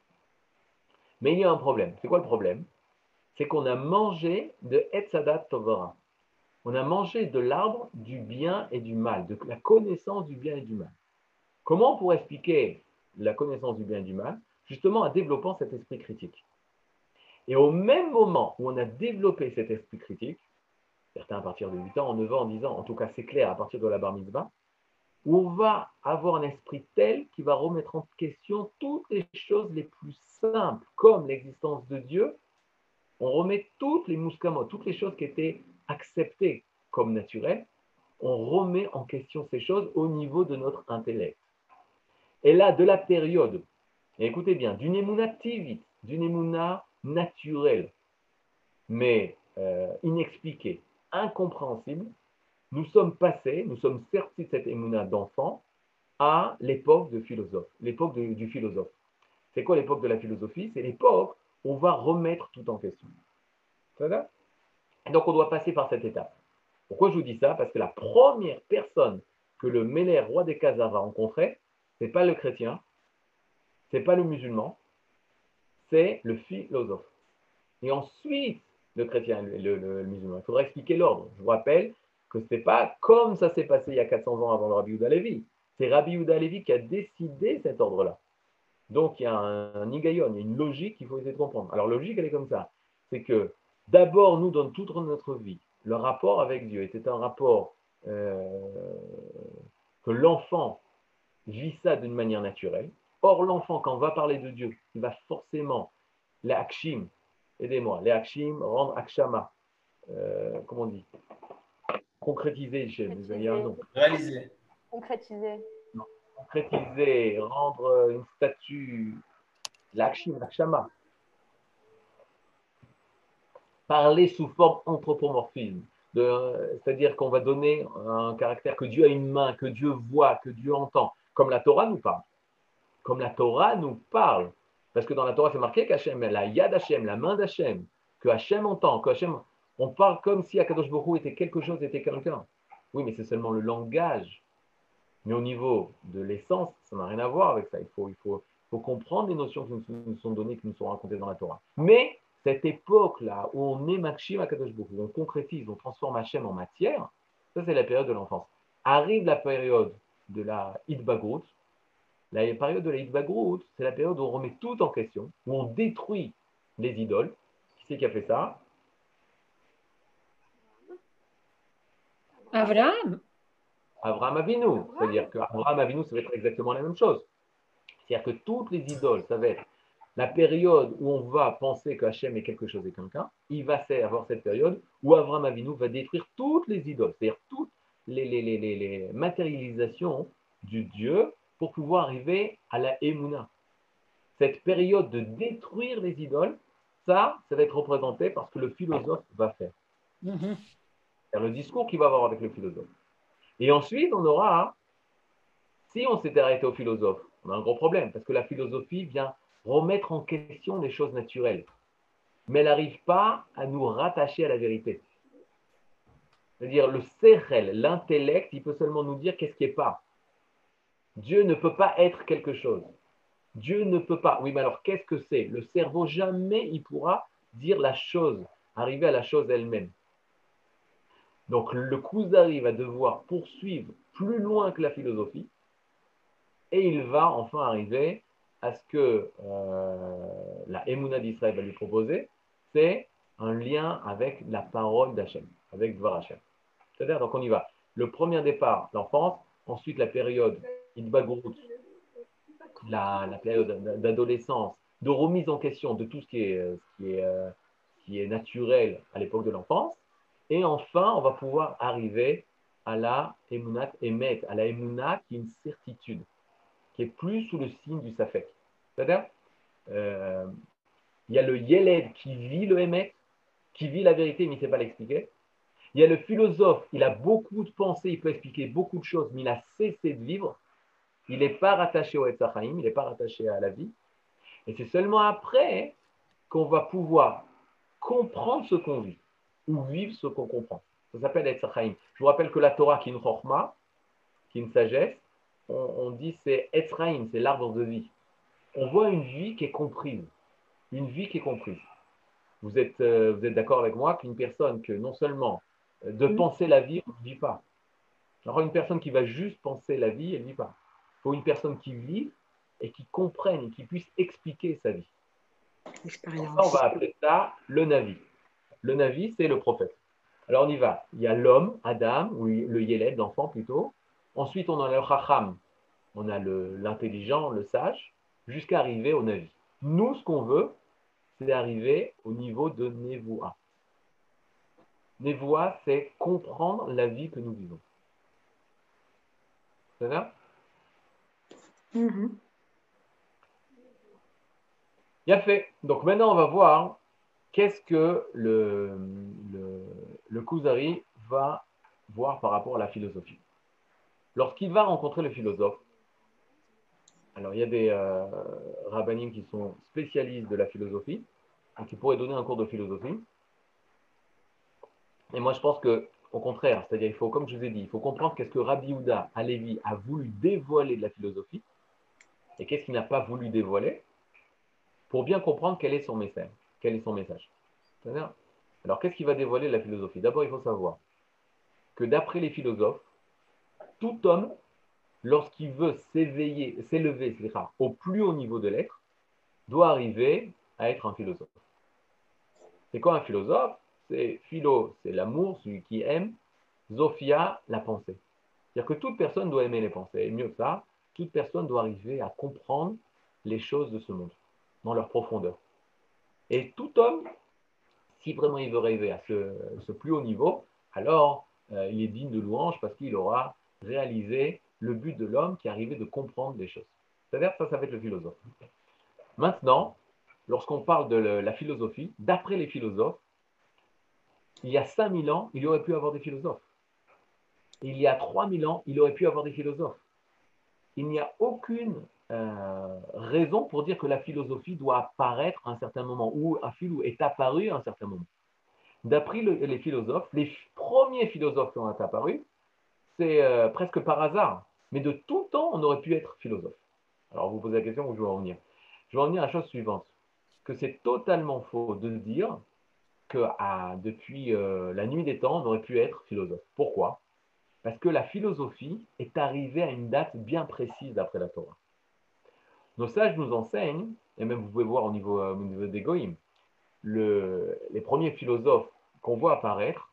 Mais il y a un problème. C'est quoi le problème? C'est qu'on a mangé de Etzadat Tovara. On a mangé de l'arbre du bien et du mal, de la connaissance du bien et du mal. Comment on pourrait expliquer la connaissance du bien et du mal? Justement en développant cet esprit critique. Et au même moment où on a développé cet esprit critique, certains à partir de 8 ans, en 9 ans, en 10 ans, en tout cas c'est clair à partir de la bar mitzvah, où on va avoir un esprit tel qui va remettre en question toutes les choses les plus simples, comme l'existence de Dieu. On remet toutes les mouscamot, toutes les choses qui étaient acceptées comme naturelles, on remet en question ces choses au niveau de notre intellect. Et là, de la période, écoutez bien, d'une émouna tivite, d'une émouna naturelle, mais euh, inexpliquée, incompréhensible, nous sommes passés, nous sommes sortis de cette émouna d'enfant à l'époque de philosophe, l'époque du philosophe. C'est quoi l'époque de la philosophie? C'est l'époque où on va remettre tout en question. Donc on doit passer par cette étape. Pourquoi je vous dis ça? Parce que la première personne que le Méler, roi des Khazars, va rencontrer, ce n'est pas le chrétien, ce n'est pas le musulman, c'est le philosophe. Et ensuite, le chrétien et le, musulman. Il faudra expliquer l'ordre. Je vous rappelle que ce n'est pas comme ça s'est passé il y a 400 ans avant le Rabbi Yehuda Levi. C'est Rabbi Yehuda Levi qui a décidé cet ordre-là. Donc il y a un, un il y a une logique qu'il faut essayer de comprendre. Alors, logique, elle est comme ça. C'est que d'abord, nous, dans toute notre vie, le rapport avec Dieu était un rapport euh, que l'enfant vit ça d'une manière naturelle. Or, l'enfant, quand on va parler de Dieu, il va forcément, les aidez-moi, les rendre akshama, euh, comment on dit Concrétiser, chez les Réaliser. Concrétiser. Non. Concrétiser, rendre une statue, l'akshim, l'akshama. Parler sous forme anthropomorphisme. C'est-à-dire qu'on va donner un caractère que Dieu a une main, que Dieu voit, que Dieu entend, comme la Torah nous parle comme la Torah nous parle. Parce que dans la Torah, c'est marqué qu'Hachem, la yad Hachem, la main d'Hachem, que Hachem entend, que Hachem, on parle comme si Akadosh Baruch était quelque chose, était quelqu'un. Oui, mais c'est seulement le langage. Mais au niveau de l'essence, ça n'a rien à voir avec ça. Il faut, il faut, faut comprendre les notions qui nous sont données, qui nous sont racontées dans la Torah. Mais cette époque-là, où on est Makshim Akadosh où on concrétise, on transforme Hachem en matière, ça c'est la période de l'enfance. Arrive la période de la Hitbagrut, la période de la Hitbagrout, c'est la période où on remet tout en question, où on détruit les idoles. Qui c'est qui a fait ça? Abraham. Abraham Avinu. C'est-à-dire qu'Abraham Avinu, ça va être exactement la même chose. C'est-à-dire que toutes les idoles, ça va être la période où on va penser que Hachem est quelque chose et quelqu'un. Il va avoir cette période où Abraham Avinu va détruire toutes les idoles, c'est-à-dire toutes les, les matérialisations du Dieu pour pouvoir arriver à la Emouna. Cette période de détruire les idoles, ça, ça va être représenté par ce que le philosophe va faire. Mm-hmm. C'est le discours qu'il va avoir avec le philosophe. Et ensuite, on aura, si on s'était arrêté au philosophe, on a un gros problème, parce que la philosophie vient remettre en question les choses naturelles, mais elle n'arrive pas à nous rattacher à la vérité. C'est-à-dire, le cerel, l'intellect, il peut seulement nous dire qu'est-ce qui n'est pas. Dieu ne peut pas être quelque chose. Dieu ne peut pas. Oui, mais alors qu'est-ce que c'est? Le cerveau, jamais il pourra dire la chose, arriver à la chose elle-même. Donc le Kuzari va devoir poursuivre plus loin que la philosophie et il va enfin arriver à ce que euh, la Emouna d'Israël va lui proposer, c'est un lien avec la parole d'Hachem, avec Dvar Hachem. C'est-à-dire, donc on y va. Le premier départ, l'enfance, ensuite la période la, la période d'adolescence, de remise en question de tout ce qui est, qui est, euh, qui est naturel à l'époque de l'enfance. Et enfin, on va pouvoir arriver à la emunat emet, à la emunat qui est une certitude, qui est plus sous le signe du safek. C'est-à-dire, euh, il y a le yeled qui vit le emet, qui vit la vérité, mais il ne sait pas l'expliquer. Il y a le philosophe, il a beaucoup de pensées, il peut expliquer beaucoup de choses, mais il a cessé de vivre. Il n'est pas rattaché au Etzachaim, il n'est pas rattaché à la vie. Et c'est seulement après qu'on va pouvoir comprendre ce qu'on vit ou vivre ce qu'on comprend. Ça s'appelle Etzachaim. Je vous rappelle que la Torah, qui est une chorma, qui est une sagesse, on, dit c'est Etzraim, c'est l'arbre de vie. On voit une vie qui est comprise. une vie qui est comprise. Vous êtes, euh, vous êtes d'accord avec moi qu'une personne que non seulement euh, de penser la vie, on ne vit pas. Alors une personne qui va juste penser la vie, elle ne vit pas. Il faut une personne qui vit et qui comprenne et qui puisse expliquer sa vie. Ça, on va appeler ça le Navi. Le Navi, c'est le prophète. Alors on y va. Il y a l'homme, Adam, ou le Yéled, l'enfant plutôt. Ensuite, on a le Chacham, on a l'intelligent, le, sage, jusqu'à arriver au Navi. Nous, ce qu'on veut, c'est arriver au niveau de Nevoa. Nevoa, c'est comprendre la vie que nous vivons. C'est ça mm Bien fait. Donc maintenant, on va voir qu'est-ce que le, le, Kuzari va voir par rapport à la philosophie? Lorsqu'il va rencontrer le philosophe, alors il y a des euh, qui sont spécialistes de la philosophie et qui pourraient donner un cours de philosophie. Et moi, je pense que au contraire, c'est-à-dire il faut, comme je vous ai dit, il faut comprendre qu'est-ce que Rabbi Houda Alevi a voulu dévoiler de la philosophie et qu'est-ce qu'il n'a pas voulu dévoiler pour bien comprendre quel est son message. Quel est son message. Alors, qu'est-ce qu'il va dévoiler la philosophie? D'abord, il faut savoir que d'après les philosophes, tout homme, lorsqu'il veut s'éveiller, s'élever au plus haut niveau de l'être, doit arriver à être un philosophe. C'est quoi un philosophe? C'est philo, c'est l'amour, celui qui aime, Zophia, la pensée. C'est-à-dire que toute personne doit aimer les pensées. Et mieux que ça, toute personne doit arriver à comprendre les choses de ce monde, dans leur profondeur. Et tout homme, si vraiment il veut rêver à ce, plus haut niveau, alors euh, il est digne de louange parce qu'il aura réalisé le but de l'homme qui arrivait de comprendre les choses. C'est-à-dire ça, ça va être le philosophe. Maintenant, lorsqu'on parle de la philosophie, d'après les philosophes, il y a 5000 ans, il aurait pu avoir des philosophes. Il y a 3000 ans, il aurait pu avoir des philosophes. Il n'y a aucune euh, raison pour dire que la philosophie doit apparaître à un certain moment, ou est apparu à un certain moment. D'après les philosophes, les premiers philosophes qui ont apparu, c'est euh, presque par hasard. Mais de tout temps, on aurait pu être philosophe. Alors, vous posez la question je vais en venir. Je vais en venir à la chose suivante que c'est totalement faux de dire que depuis euh, la nuit des temps, on aurait pu être philosophe. Pourquoi? Parce que la philosophie est arrivée à une date bien précise d'après la Torah. Nos sages nous enseignent, et même vous pouvez voir au niveau, euh, des Goïm, les premiers philosophes qu'on voit apparaître,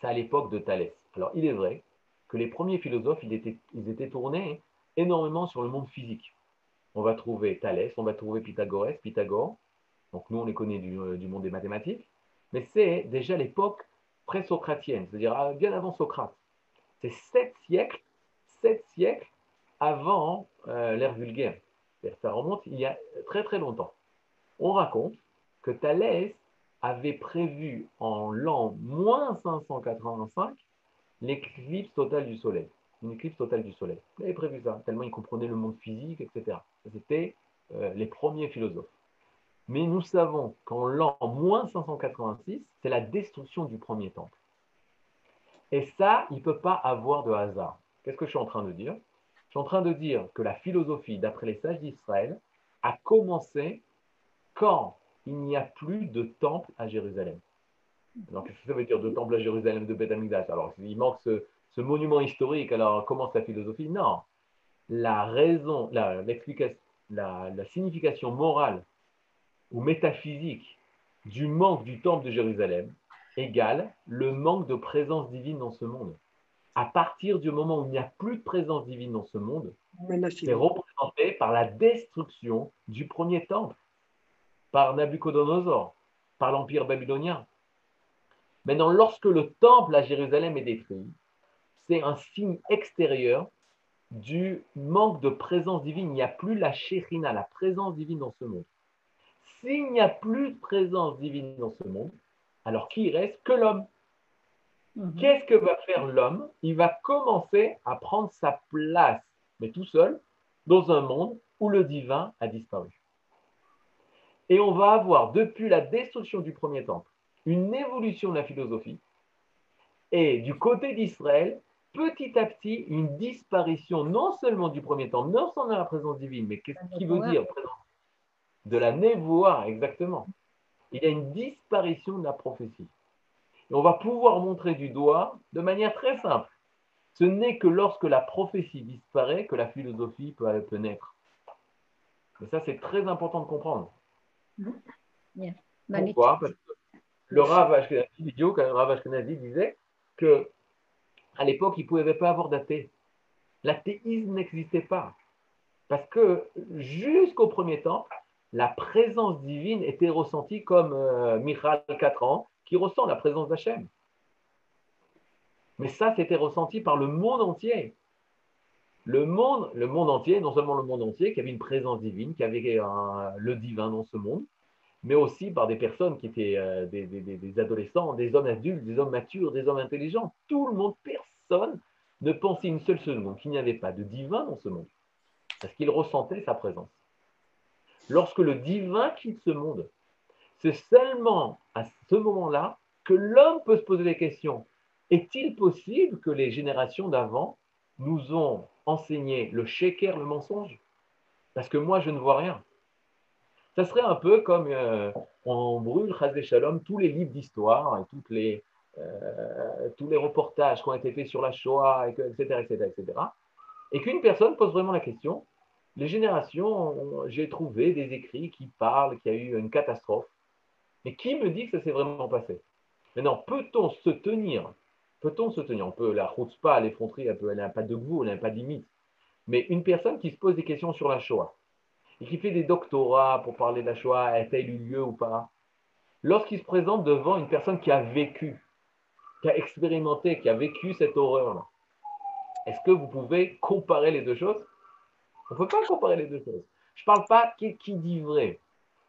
c'est à l'époque de Thalès. Alors il est vrai que les premiers philosophes, ils étaient, tournés énormément sur le monde physique. On va trouver Thalès, on va trouver Pythagore, Pythagore. Donc nous, on les connaît du, euh, monde des mathématiques. Mais c'est déjà l'époque pré-socratienne, c'est-à-dire ah, bien avant Socrate. C'est sept siècles, sept siècles avant euh, l'ère vulgaire. Ça remonte il y a très très longtemps. On raconte que Thalès avait prévu en l'an moins 585 l'éclipse totale du Soleil. Une éclipse totale du Soleil. Il avait prévu ça, tellement il comprenait le monde physique, etc. C'était euh, les premiers philosophes. Mais nous savons qu'en l'an moins 586, c'est la destruction du premier temple. Et ça, il ne peut pas avoir de hasard. Qu'est-ce que je suis en train de dire? Je suis en train de dire que la philosophie, d'après les sages d'Israël, a commencé quand il n'y a plus de temple à Jérusalem. Alors, qu'est-ce que ça veut dire de temple à Jérusalem, de Beth Alors, il manque ce, monument historique, alors commence la philosophie Non. La raison, la, la, signification morale ou métaphysique du manque du temple de Jérusalem égale le manque de présence divine dans ce monde. À partir du moment où il n'y a plus de présence divine dans ce monde, c'est représenté par la destruction du premier temple, par Nabucodonosor, par l'Empire babylonien. Maintenant, lorsque le temple à Jérusalem est détruit, c'est un signe extérieur du manque de présence divine. Il n'y a plus la shérina, la présence divine dans ce monde. S'il n'y a plus de présence divine dans ce monde, alors qui reste? Que l'homme mhm. Qu'est-ce que va faire l'homme? Il va commencer à prendre sa place, mais tout seul, dans un monde où le divin a disparu. Et on va avoir, depuis la destruction du premier temple, une évolution de la philosophie. Et du côté d'Israël, petit à petit, une disparition non seulement du premier temple, non seulement de la présence divine, mais qu'est-ce qui veut dire de la névoie, exactement. Il y a une disparition de la prophétie. Et on va pouvoir montrer du doigt de manière très simple. Ce n'est que lorsque la prophétie disparaît que la philosophie peut, peut naître. Et ça, c'est très important de comprendre. Bien. Pourquoi Parce que le Rav Ashkenazi, le Rav Ashkenazi disait que à l'époque, il ne pouvait pas avoir d'athée. L'athéisme n'existait pas. Parce que jusqu'au premier temps, la présence divine était ressentie comme euh, Michal, 4 ans, qui ressent la présence d'Hachem. Mais ça, c'était ressenti par le monde entier. Le monde, le monde entier, non seulement le monde entier, qui avait une présence divine, qui avait le divin dans ce monde, mais aussi par des personnes qui étaient euh, des, des, adolescents, des hommes adultes, des hommes matures, des hommes intelligents. Tout le monde, personne ne pensait une seule seconde qu'il n'y avait pas de divin dans ce monde, parce qu'il ressentait sa présence. Lorsque le divin quitte ce monde, c'est seulement à ce moment-là que l'homme peut se poser des questions. Est-il possible que les générations d'avant nous ont enseigné le shaker, le mensonge? Parce que moi, je ne vois rien. Ça serait un peu comme euh, on brûle, Shalom, tous les livres d'histoire et les, euh, tous les reportages qui ont été faits sur la Shoah, etc., etc., etc. Et qu'une personne pose vraiment la question. Les générations, j'ai trouvé des écrits qui parlent qu'il y a eu une catastrophe. Mais qui me dit que ça s'est vraiment passé? Maintenant, peut-on se tenir? Peut-on se tenir? On peut, la route pas, l'effronterie, elle n'a pas de goût, elle n'a pas de limite. Mais une personne qui se pose des questions sur la Shoah et qui fait des doctorats pour parler de la Shoah, a-t-elle eu lieu ou pas? Lorsqu'il se présente devant une personne qui a vécu, qui a expérimenté, qui a vécu cette horreur-là, est-ce que vous pouvez comparer les deux choses? On ne peut pas comparer les deux choses. Je ne parle pas qui dit vrai.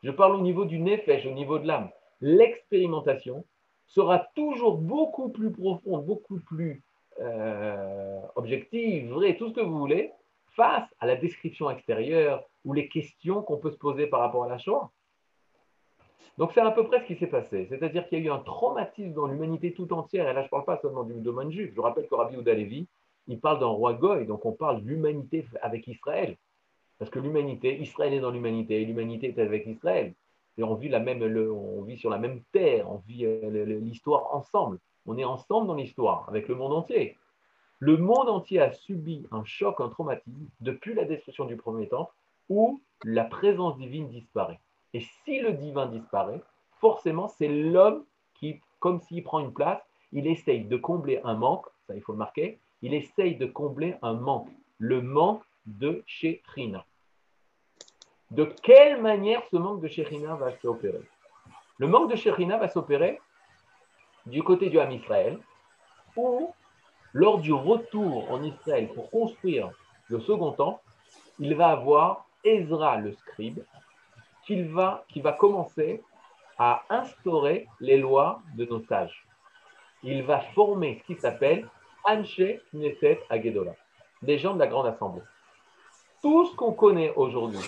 Je parle au niveau du nefesh, au niveau de l'âme. L'expérimentation sera toujours beaucoup plus profonde, beaucoup plus euh, objective, vraie, tout ce que vous voulez, face à la description extérieure ou les questions qu'on peut se poser par rapport à la Shoah. Donc c'est à peu près ce qui s'est passé. C'est-à-dire qu'il y a eu un traumatisme dans l'humanité tout entière. Et là, je ne parle pas seulement du domaine juif. Je rappelle que Rabbi Ouda il parle d'un roi Goy. Donc on parle de l'humanité avec Israël. Parce que l'humanité, Israël est dans l'humanité et l'humanité est avec Israël. Et on vit, la même, on vit sur la même terre, on vit euh, l'histoire ensemble. On est ensemble dans l'histoire avec le monde entier. Le monde entier a subi un choc, un traumatisme depuis la destruction du premier temps où la présence divine disparaît. Et si le divin disparaît, forcément, c'est l'homme qui, comme s'il prend une place, il essaye de combler un manque, ça il faut le marquer, il essaye de combler un manque, le manque de Shekhinah. De quelle manière ce manque de Shekhinah va s'opérer? Le manque de Shekhinah va s'opérer du côté du Ham Israël, ou lors du retour en Israël pour construire le second temple, il va avoir Ezra le scribe, qui va, qui va commencer à instaurer les lois de nos sages. Il va former ce qui s'appelle Anche Knesset Agedola, des gens de la Grande Assemblée. Tout ce qu'on connaît aujourd'hui,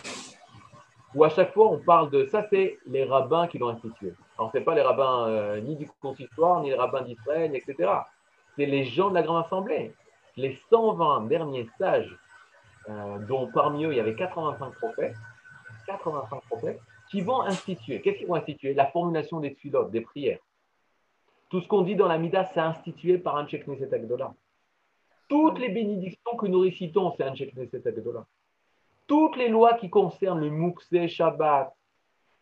où à chaque fois on parle de ça, c'est les rabbins qui l'ont institué. Alors, ce n'est pas les rabbins euh, ni du consistoire, ni les rabbins d'Israël, etc. C'est les gens de la Grande Assemblée. Les 120 derniers sages euh, dont parmi eux il y avait 85 prophètes, 85 prophètes, qui vont instituer. Qu'est-ce qu'ils vont instituer? La formulation des tfilotes, des prières. Tout ce qu'on dit dans la Mida, c'est institué par un Neset Agdola. Toutes les bénédictions que nous récitons, c'est un Neset Agdola. Toutes les lois qui concernent le Mouksé, Shabbat,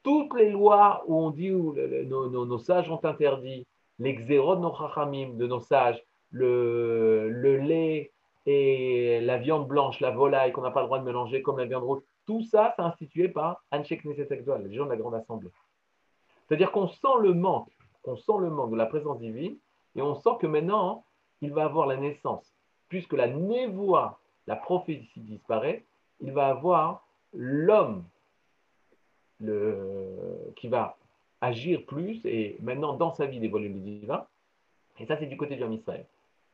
toutes les lois où on dit où nos, sages ont interdit, les xérod de nos chachamim, de nos sages, le, lait, et la viande blanche, la volaille qu'on n'a pas le droit de mélanger comme la viande rouge, tout ça, c'est institué par Anshek Neset les gens de la Grande Assemblée. C'est-à-dire qu'on sent le manque, qu'on sent le manque de la présence divine, et on sent que maintenant, il va avoir la naissance. Puisque la névoie, la prophétie disparaît, il va avoir l'homme qui va agir plus et maintenant dans sa vie dévoiler le divin. Et ça, c'est du côté du Israël.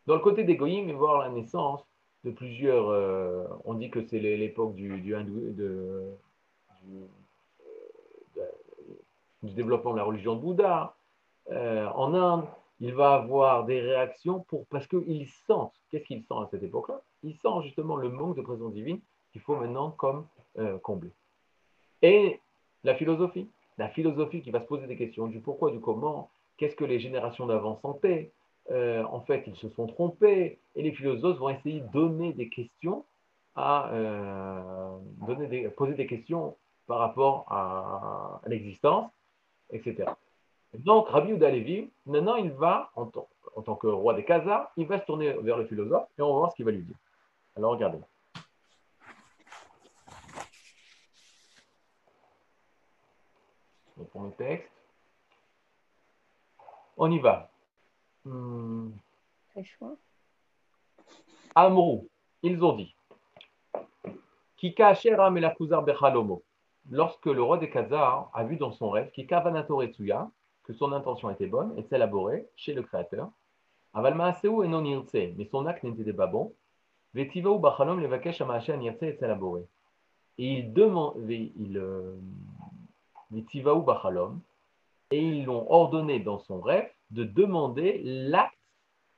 Dans le côté des il va voir la naissance de plusieurs. Euh, on dit que c'est l'époque du, du, de, du, développement de la religion de Bouddha. Euh, en Inde, il va avoir des réactions pour, parce qu'il sent, qu'est-ce qu'il sent à cette époque-là? Il sent justement le manque de présence divine qu'il faut maintenant euh, combler. Et La philosophie. La philosophie qui va se poser des questions du pourquoi, du comment, qu'est-ce que les générations d'avant sentaient. Euh, en fait, ils se sont trompés. Et les philosophes vont essayer de donner des questions à euh, poser des questions par rapport à, l'existence, etc. Donc, Rabbi Udalevi, maintenant, il va, en, en, tant que roi des Khazars, il va se tourner vers le philosophe et on va voir ce qu'il va lui dire. Alors, regardez. Pour le texte. On y va. Hmm. Amrou, ils ont dit Kika Bechalomo. Lorsque le roi des Khazars a vu dans son rêve Kika Vanatoretsuya, que son intention était bonne et s'élaborait chez le Créateur, Avalma et non mais son acte n'était pas bon, Vetivaou Bachalom Levakesh Amaashe Nirtse et s'élaborait. Et il demande, il, euh, Et ils l'ont ordonné dans son rêve de demander l'acte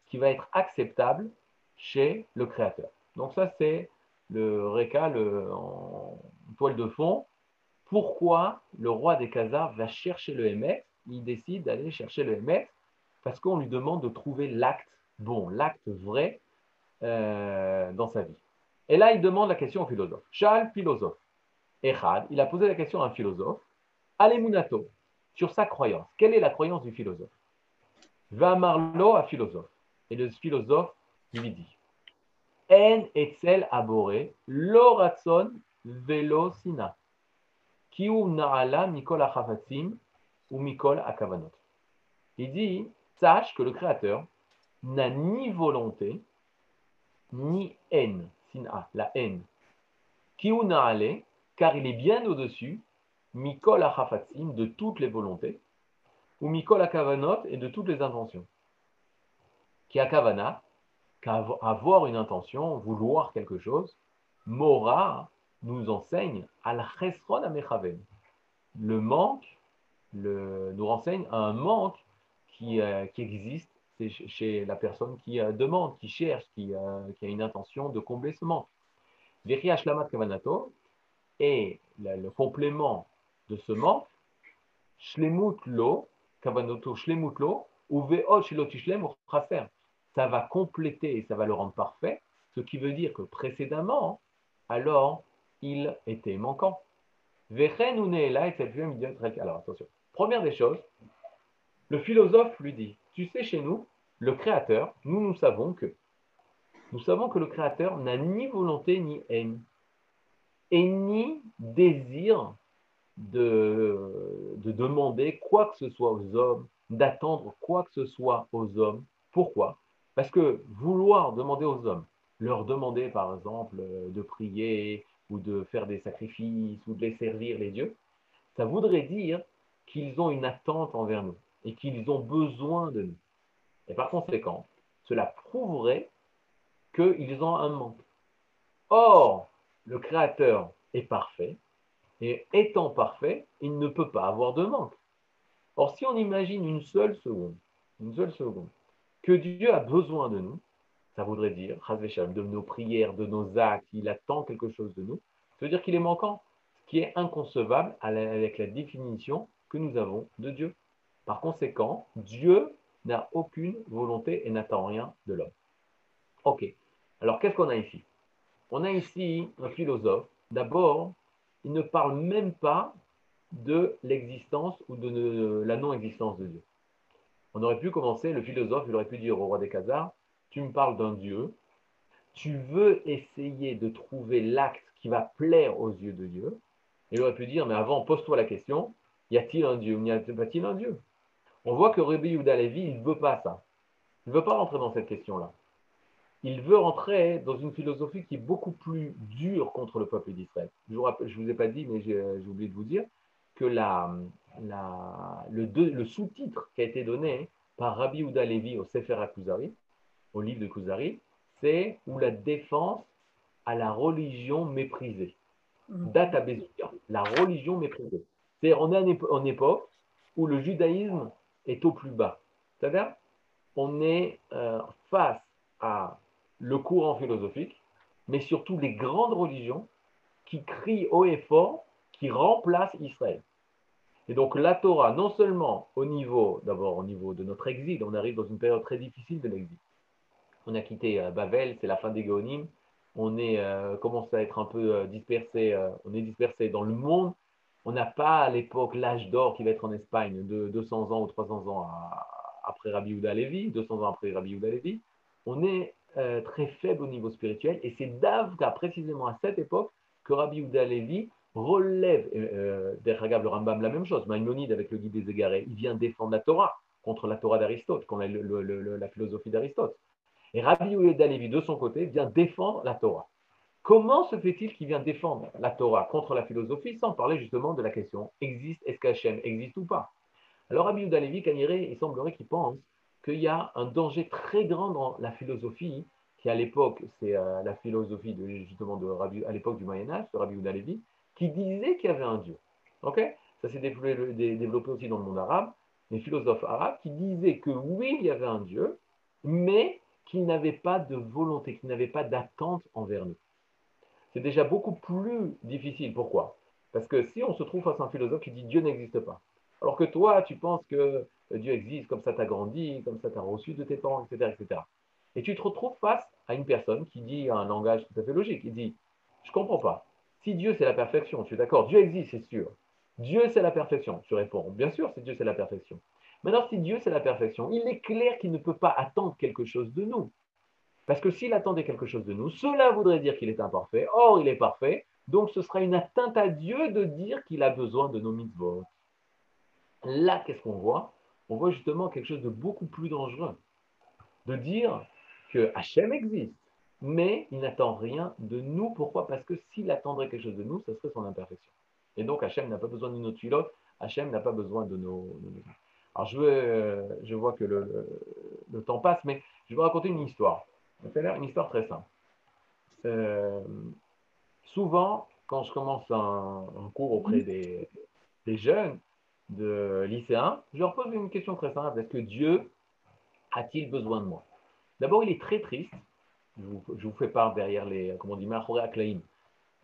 qui va être acceptable chez le Créateur. Donc ça, c'est le récal en toile de fond. Pourquoi le roi des Khazars va chercher le Hémet Il décide d'aller chercher le Hémet parce qu'on lui demande de trouver l'acte bon, l'acte vrai euh, dans sa vie. Et là, il demande la question au philosophe. Charles, philosophe. Echad, il a posé la question à un philosophe. Alemunato, sur sa croyance. Quelle est la croyance du philosophe? Va marlo à philosophe. Et le philosophe lui dit En etzel abore, lo ratson velo sina. Kiu naala mikol achafatim ou mikol akavanot. Il dit Sache que le Créateur n'a ni volonté, ni haine, sina, la haine. Kiu naale, car il est bien au-dessus Mikol achafatzim, de toutes les volontés, ou Mikol akavanot, et de toutes les intentions. Qui akavana, avoir une intention, vouloir quelque chose, Mora nous enseigne al chesron amechaven. Le manque le, nous renseigne à un manque qui, euh, existe chez la personne qui euh, demande, qui cherche, qui, euh, qui, a une intention de combler ce manque. kavanato, et le complément de ce chaser. Ça va compléter et ça va le rendre parfait, ce qui veut dire que précédemment, alors, il était manquant. Alors attention, première des choses, le philosophe lui dit, tu sais chez nous, le Créateur, nous, nous savons que, nous savons que le Créateur n'a ni volonté ni haine, et ni désir de, demander quoi que ce soit aux hommes, d'attendre quoi que ce soit aux hommes. Pourquoi? Parce que vouloir demander aux hommes, leur demander par exemple de prier ou de faire des sacrifices ou de les servir les dieux, ça voudrait dire qu'ils ont une attente envers nous et qu'ils ont besoin de nous. Et par conséquent, cela prouverait qu'ils ont un manque. Or, le Créateur est parfait, et étant parfait, il ne peut pas avoir de manque. Or, si on imagine une seule seconde, une seule seconde, que Dieu a besoin de nous, ça voudrait dire, de nos prières, de nos actes, il attend quelque chose de nous, ça veut dire qu'il est manquant, ce qui est inconcevable avec la définition que nous avons de Dieu. Par conséquent, Dieu n'a aucune volonté et n'attend rien de l'homme. Ok. Alors, qu'est-ce qu'on a ici? On a ici un philosophe, d'abord, il ne parle même pas de l'existence ou de la non-existence de Dieu. On aurait pu commencer, le philosophe, il aurait pu dire au roi des Khazars, tu me parles d'un Dieu, tu veux essayer de trouver l'acte qui va plaire aux yeux de Dieu. Il aurait pu dire, mais avant, pose-toi la question, y a-t-il un Dieu ou n'y a-t-il un Dieu? On voit que Rabbi Yehuda Levi, il ne veut pas ça. Il ne veut pas rentrer dans cette question-là il veut rentrer dans une philosophie qui est beaucoup plus dure contre le peuple d'Israël. Je ne vous, ai pas dit, mais j'ai oublié de vous dire que le, sous-titre qui a été donné par Rabbi Ouda Levi au Sefer HaKuzari, au livre de Kuzari, c'est ou la défense à la religion méprisée. Mm. Data la religion méprisée. C'est on est en époque où le judaïsme est au plus bas. C'est-à-dire, on est euh, face à le courant philosophique, mais surtout les grandes religions qui crient haut et fort qui remplace Israël. Et donc la Torah, non seulement au niveau, d'abord au niveau de notre exil, on arrive dans une période très difficile de l'exil. On a quitté euh, Babel, c'est la fin des Géonim, on est, euh, commence à être un peu euh, dispersé, on est dispersé dans le monde. On n'a pas à l'époque l'âge d'or qui va être en Espagne de 200 ans ou 300 ans après Rabbi Yehuda Levi, 200 ans après Rabbi Yehuda Levi. On est très faible au niveau spirituel et c'est d'Avka, précisément à cette époque, que Rabbi Yehuda Levi relève, euh, le Rambam, la même chose, Maïmonide avec le guide des égarés, il vient défendre la Torah contre la Torah d'Aristote, contre la philosophie d'Aristote. Et Rabbi Yehuda Levi, de son côté, vient défendre la Torah. Comment se fait-il qu'il vient défendre la Torah contre la philosophie sans parler justement de la question existe, est-ce qu'Hachem existe ou pas? Alors Rabbi Yehuda Levi, il semblerait qu'il pense qu'il y a un danger très grand dans la philosophie, qui à l'époque, c'est euh, la philosophie de, justement de Rabbi, à l'époque du Moyen Âge, de Rabbi Levi, qui disait qu'il y avait un Dieu. Ça s'est développé, aussi dans le monde arabe, les philosophes arabes qui disaient que oui, il y avait un Dieu, mais qu'il n'avait pas de volonté, qu'il n'avait pas d'attente envers nous. C'est déjà beaucoup plus difficile. Pourquoi? Parce que si on se trouve face à un philosophe qui dit Dieu n'existe pas, alors que toi, tu penses que Dieu existe, comme ça tu as grandi, comme ça tu as reçu de tes parents, etc., etc. Et tu te retrouves face à une personne qui dit un langage tout à fait logique. Il dit Je comprends pas. Si Dieu c'est la perfection, tu es d'accord Dieu existe, c'est sûr. Dieu c'est la perfection. Tu réponds Bien sûr, c'est Dieu c'est la perfection. Maintenant, si Dieu c'est la perfection, il est clair qu'il ne peut pas attendre quelque chose de nous. Parce que s'il attendait quelque chose de nous, cela voudrait dire qu'il est imparfait. Or, il est parfait. Donc, ce sera une atteinte à Dieu de dire qu'il a besoin de nos mitzvot. Là, qu'est-ce qu'on voit? On voit justement quelque chose de beaucoup plus dangereux. De dire que Hachem existe, mais il n'attend rien de nous. Pourquoi? Parce que s'il attendrait quelque chose de nous, ce serait son imperfection. Et donc Hachem n'a pas besoin de nos tuilotes, Hachem n'a pas besoin de nos... Alors je, veux, je vois que le, temps passe, mais je vais raconter une histoire. Une histoire très simple. Euh, souvent, quand je commence un, cours auprès des, des, jeunes, de lycéens, je leur pose une question très simple. Est-ce que Dieu a-t-il besoin de moi? D'abord, il est très triste. Je vous, fais part derrière les, comment on dit,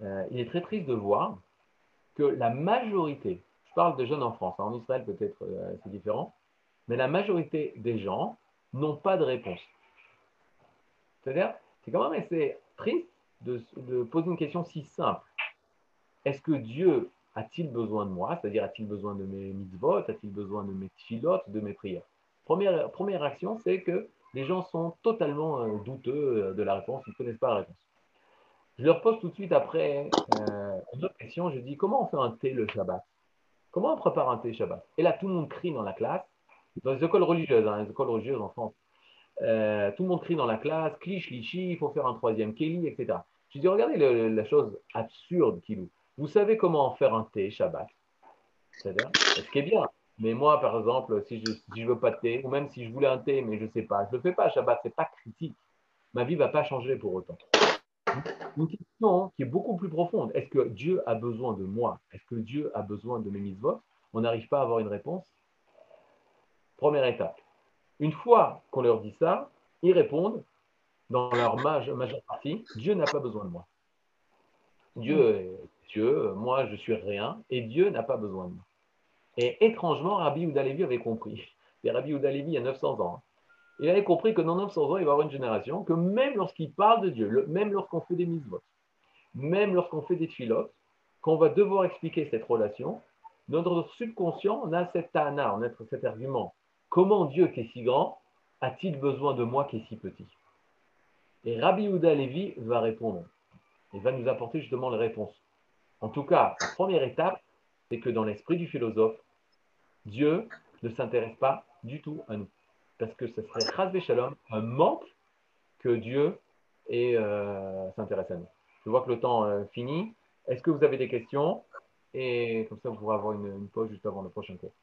euh, il est très triste de voir que la majorité, je parle de jeunes en France, hein, en Israël peut-être euh, c'est différent, mais la majorité des gens n'ont pas de réponse. C'est-à-dire, c'est quand même assez triste de, de, poser une question si simple. Est-ce que Dieu a-t-il besoin de moi? C'est-à-dire, a-t-il besoin de mes mitzvot? A-t-il besoin de mes tfilotes, de mes prières? Première, première action, c'est que les gens sont totalement euh, douteux euh, de la réponse, ils ne connaissent pas la réponse. Je leur pose tout de suite après euh, une autre question, je dis comment on fait un thé le Shabbat? Comment on prépare un thé Shabbat? Et là, tout le monde crie dans la classe, dans les écoles religieuses, hein, les écoles religieuses en France. tout le monde crie dans la classe, cliche, lichi, il faut faire un troisième keli, etc. Je dis, regardez la chose absurde, Kilou. Vous savez comment faire un thé Shabbat? C'est-à-dire, ce qui est bien, mais moi, par exemple, si je ne veux pas de thé, ou même si je voulais un thé, mais je ne sais pas, je ne le fais pas, Shabbat, ce n'est pas critique. Ma vie ne va pas changer pour autant. Une question qui est beaucoup plus profonde. Est-ce que Dieu a besoin de moi? Est-ce que Dieu a besoin de mes mitzvot? On n'arrive pas à avoir une réponse? Première étape. Une fois qu'on leur dit ça, ils répondent, dans leur majeure partie, Dieu n'a pas besoin de moi. Dieu est Dieu, moi je suis rien, et Dieu n'a pas besoin de moi. Et étrangement, Rabbi Oudalevi avait compris. C'est Rabbi Oudalevi il y a 900 ans. Hein. Il avait compris que dans 900 ans, il va y avoir une génération que même lorsqu'il parle de Dieu, même lorsqu'on fait des mises même lorsqu'on fait des filotes, qu'on va devoir expliquer cette relation, notre subconscient, on a cet ana, on a cet argument. Comment Dieu qui est si grand a-t-il besoin de moi qui est si petit? Et Rabbi Ouda Levi va répondre. Il va nous apporter justement les réponses. En tout cas, la première étape, c'est que dans l'esprit du philosophe, Dieu ne s'intéresse pas du tout à nous. Parce que ce serait Chazvé Shalom, un manque que Dieu euh, s'intéresse à nous. Je vois que le temps euh, finit. Est-ce que vous avez des questions? Et comme ça, vous pourrez avoir une, pause juste avant le prochain cours.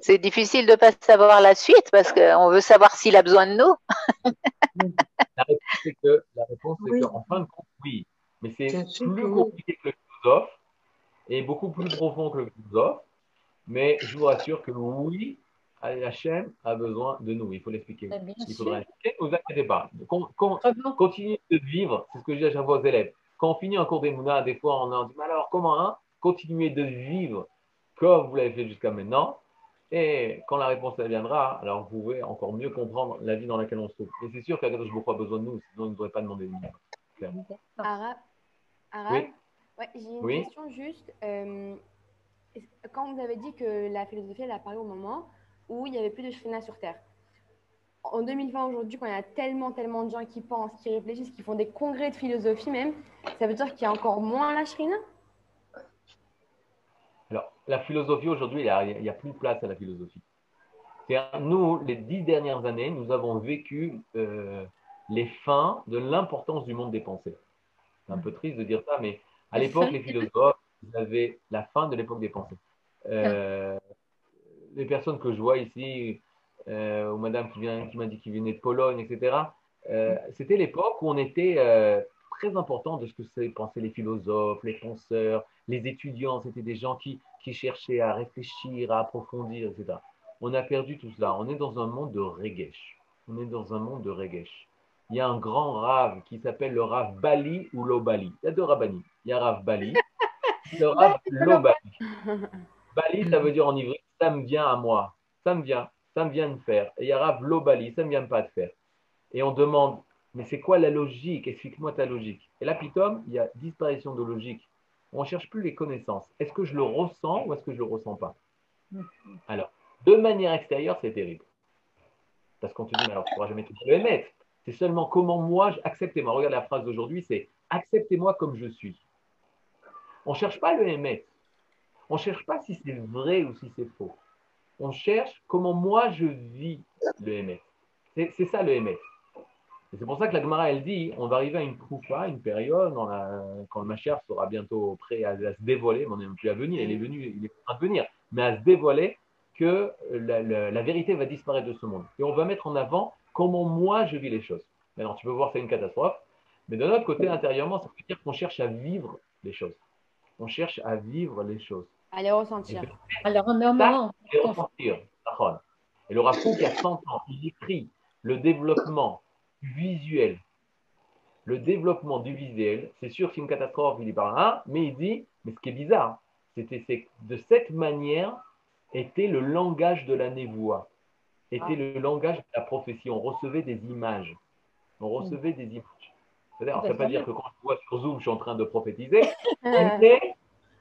C'est difficile de ne pas savoir la suite parce qu'on veut savoir s'il a besoin de nous. c'est que, la réponse, c'est qu'en fin de compte, oui. Mais c'est plus compliqué que le philosophe et beaucoup plus profond que le philosophe. Mais je vous rassure que oui, Hachem a besoin de nous. Il faut l'expliquer. Bien Il faudra l'expliquer. Ne vous inquiétez pas. Con- con- Comment continuez de vivre. C'est ce que je dis à chaque fois aux élèves. Quand on finit un cours d'Emouna, des fois, on en dit Mais alors, comment hein Continuez de vivre comme vous l'avez fait jusqu'à maintenant. Et quand la réponse elle viendra, alors vous pouvez encore mieux comprendre la vie dans laquelle on se trouve. Et c'est sûr qu'Akadosh Baruch a besoin de nous, sinon il ne nous aurait pas demandé de nous. Arabe, Arabe Oui. Ouais, j'ai une Oui. question juste. euh, quand vous avez dit que la philosophie elle a apparu au moment où il n'y avait plus de Shrina sur Terre. En 2020, aujourd'hui, quand il y a tellement, tellement de gens qui pensent, qui réfléchissent, qui font des congrès de philosophie même, ça veut dire qu'il y a encore moins la Shrina? Alors, la philosophie aujourd'hui, il n'y a, plus de place à la philosophie. Nous, les dix dernières années, nous avons vécu euh, les fins de l'importance du monde des pensées. C'est un peu triste de dire ça, mais à l'époque, les philosophes, ils avaient la fin de l'époque des pensées. Euh, les personnes que je vois ici, euh, ou madame qui, vient, qui m'a dit qu'il venait de Pologne, etc., euh, c'était l'époque où on était très important de ce que pensaient les philosophes, les penseurs, les étudiants. C'était des gens qui, qui cherchaient à réfléchir, à approfondir, etc. On a perdu tout cela. On est dans un monde de regesh. On est dans un monde de regesh. Il y a un grand rave qui s'appelle le rave Bali ou Lobali. Il y a deux rabbis. Il y a rave Bali, le rave Lobali. Bali, ça veut dire en ivri, ça me vient à moi. Ça me vient, ça me vient de faire. Et il y a rave Lobali, ça ne me vient pas de faire. Et on demande, mais c'est quoi la logique? Explique-moi ta logique. Et là, Pitom, il y a disparition de logique. On ne cherche plus les connaissances. Est-ce que je le ressens ou est-ce que je ne le ressens pas? Alors, de manière extérieure, c'est terrible. Parce qu'on te dit, mais alors tu ne pourras jamais tout le émettre. C'est seulement comment moi, acceptez-moi. Regarde la phrase d'aujourd'hui, c'est acceptez-moi comme je suis. On ne cherche pas le émettre. On ne cherche pas si c'est vrai ou si c'est faux. On cherche comment moi je vis le émettre. C'est ça le émettre. Et c'est pour ça que la Gemara, elle dit, on va arriver à une troufa, une période, dans la- quand le Mashiach sera bientôt prêt à, à se dévoiler, mais on n'est même plus à venir, il est venu, il est en train de venir, mais à se dévoiler, que la, la- la vérité va disparaître de ce monde. Et on va mettre en avant comment moi je vis les choses. Maintenant, tu peux voir c'est une catastrophe, mais de notre côté, intérieurement, ça veut dire qu'on cherche à vivre les choses. On cherche à vivre les choses. à les ressentir. Alors, en moment, Et ressentir. Et le Rav Kook, il y a 100 ans, il écrit le développement visuel. Le développement du visuel, c'est sûr que c'est une catastrophe, il y parle un, mais il dit, mais ce qui est bizarre, c'était de cette manière était le langage de la névoie, était Ah. le langage de la prophétie. On recevait des images. On recevait des images. C'est-à-dire, ça ne veut pas dire que quand je vois sur Zoom, je suis en train de prophétiser, mais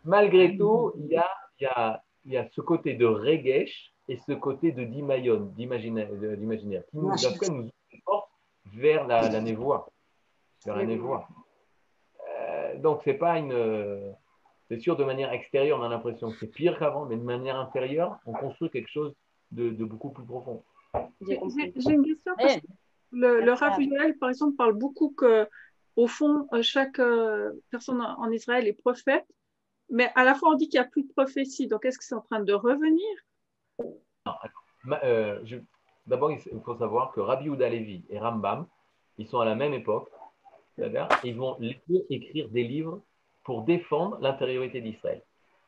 malgré tout, il y a, y a, y a ce côté de regesh et ce côté de dimayon, d'imaginaire, qui nous, nous vers la, la névoie. Vers la névoie. Euh, donc, c'est pas une. C'est sûr, de manière extérieure, on a l'impression que c'est pire qu'avant, mais de manière intérieure, on construit quelque chose de, de beaucoup plus profond. J'ai une question parce que le, le Rav Uriel, par exemple, parle beaucoup que, au fond, euh, chaque euh, personne en Israël est prophète, mais à la fois on dit qu'il n'y a plus de prophétie. Donc, est-ce que c'est en train de revenir? Ma- euh, je- D'abord, il faut savoir que Rabbi Yehuda Levi et Rambam, ils sont à la même époque, c'est-à-dire, ils vont écrire des livres pour défendre l'intériorité d'Israël.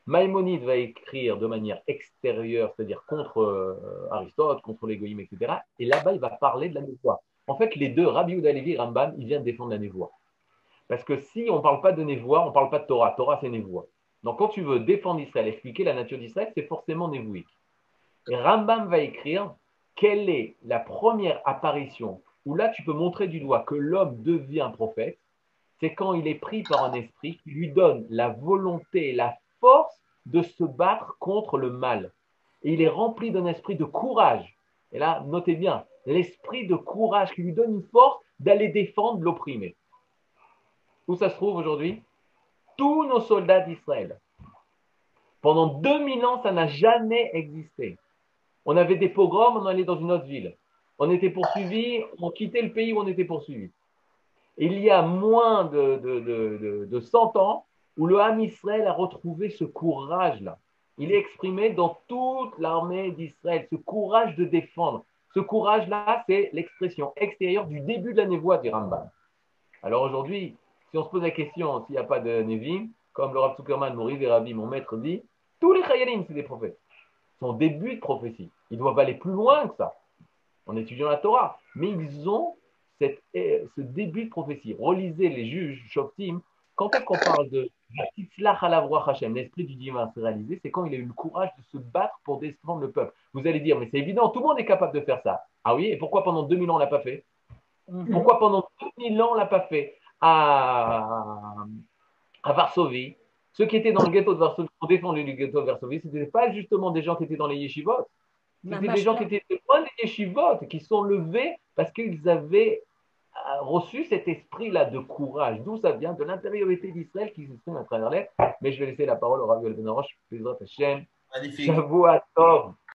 Maïmonide va écrire de manière extérieure, c'est-à-dire contre euh, Aristote, contre l'égoïme, etc. Et là-bas, il va parler de la névoie. En fait, les deux, Rabbi Yehuda Levi et Rambam, ils viennent défendre la névoie. Parce que si on ne parle pas de névoie, on ne parle pas de Torah. Torah, c'est névoie. Donc, quand tu veux défendre Israël, expliquer la nature d'Israël, c'est forcément névouique. Et Rambam va écrire quelle est la première apparition où là tu peux montrer du doigt que l'homme devient prophète, c'est quand il est pris par un esprit qui lui donne la volonté, la force de se battre contre le mal. Et il est rempli d'un esprit de courage. Et là, notez bien, l'esprit de courage qui lui donne une force d'aller défendre l'opprimé. Où ça se trouve aujourd'hui? Tous nos soldats d'Israël. Pendant 2000 ans, ça n'a jamais existé. On avait des pogroms, on allait dans une autre ville. On était poursuivis, on quittait le pays où on était poursuivis. Il y a moins de, de, de, de, de 100 ans où le Ham Israël a retrouvé ce courage-là. Il est exprimé dans toute l'armée d'Israël, ce courage de défendre. Ce courage-là, c'est l'expression extérieure du début de la névoie du Rambam. Alors aujourd'hui, si on se pose la question s'il n'y a pas de Nevim, comme le Rav Zuckerman, Rive Rabbi, mon maître dit, tous les Chayalim, c'est des prophètes. Son début de prophétie. Ils doivent aller plus loin que ça en étudiant la Torah. Mais ils ont cette, eh, ce début de prophétie. Relisez les juges, Shoftim. Quand qu'on parle de l'esprit du divin se réaliser, c'est quand il a eu le courage de se battre pour défendre le peuple. Vous allez dire, mais c'est évident, tout le monde est capable de faire ça. Ah oui, et pourquoi pendant 2000 ans on l'a pas fait? Mhm. Pourquoi pendant 2000 ans on l'a pas fait? À, à Varsovie Ceux qui étaient dans le ghetto de Varsovie, pour défendre le ghetto de Varsovie, ce n'étaient pas justement des gens qui étaient dans les yeshivot. C'était des gens qui étaient loin des yeshivot, qui sont levés parce qu'ils avaient euh, reçu cet esprit-là de courage. D'où ça vient? De l'intériorité d'Israël qui s'exprime à travers l'air. Mais je vais laisser la parole au Rabbi Ben Arosh, Bezrat Hashem. Magnifique. Shavua Tov.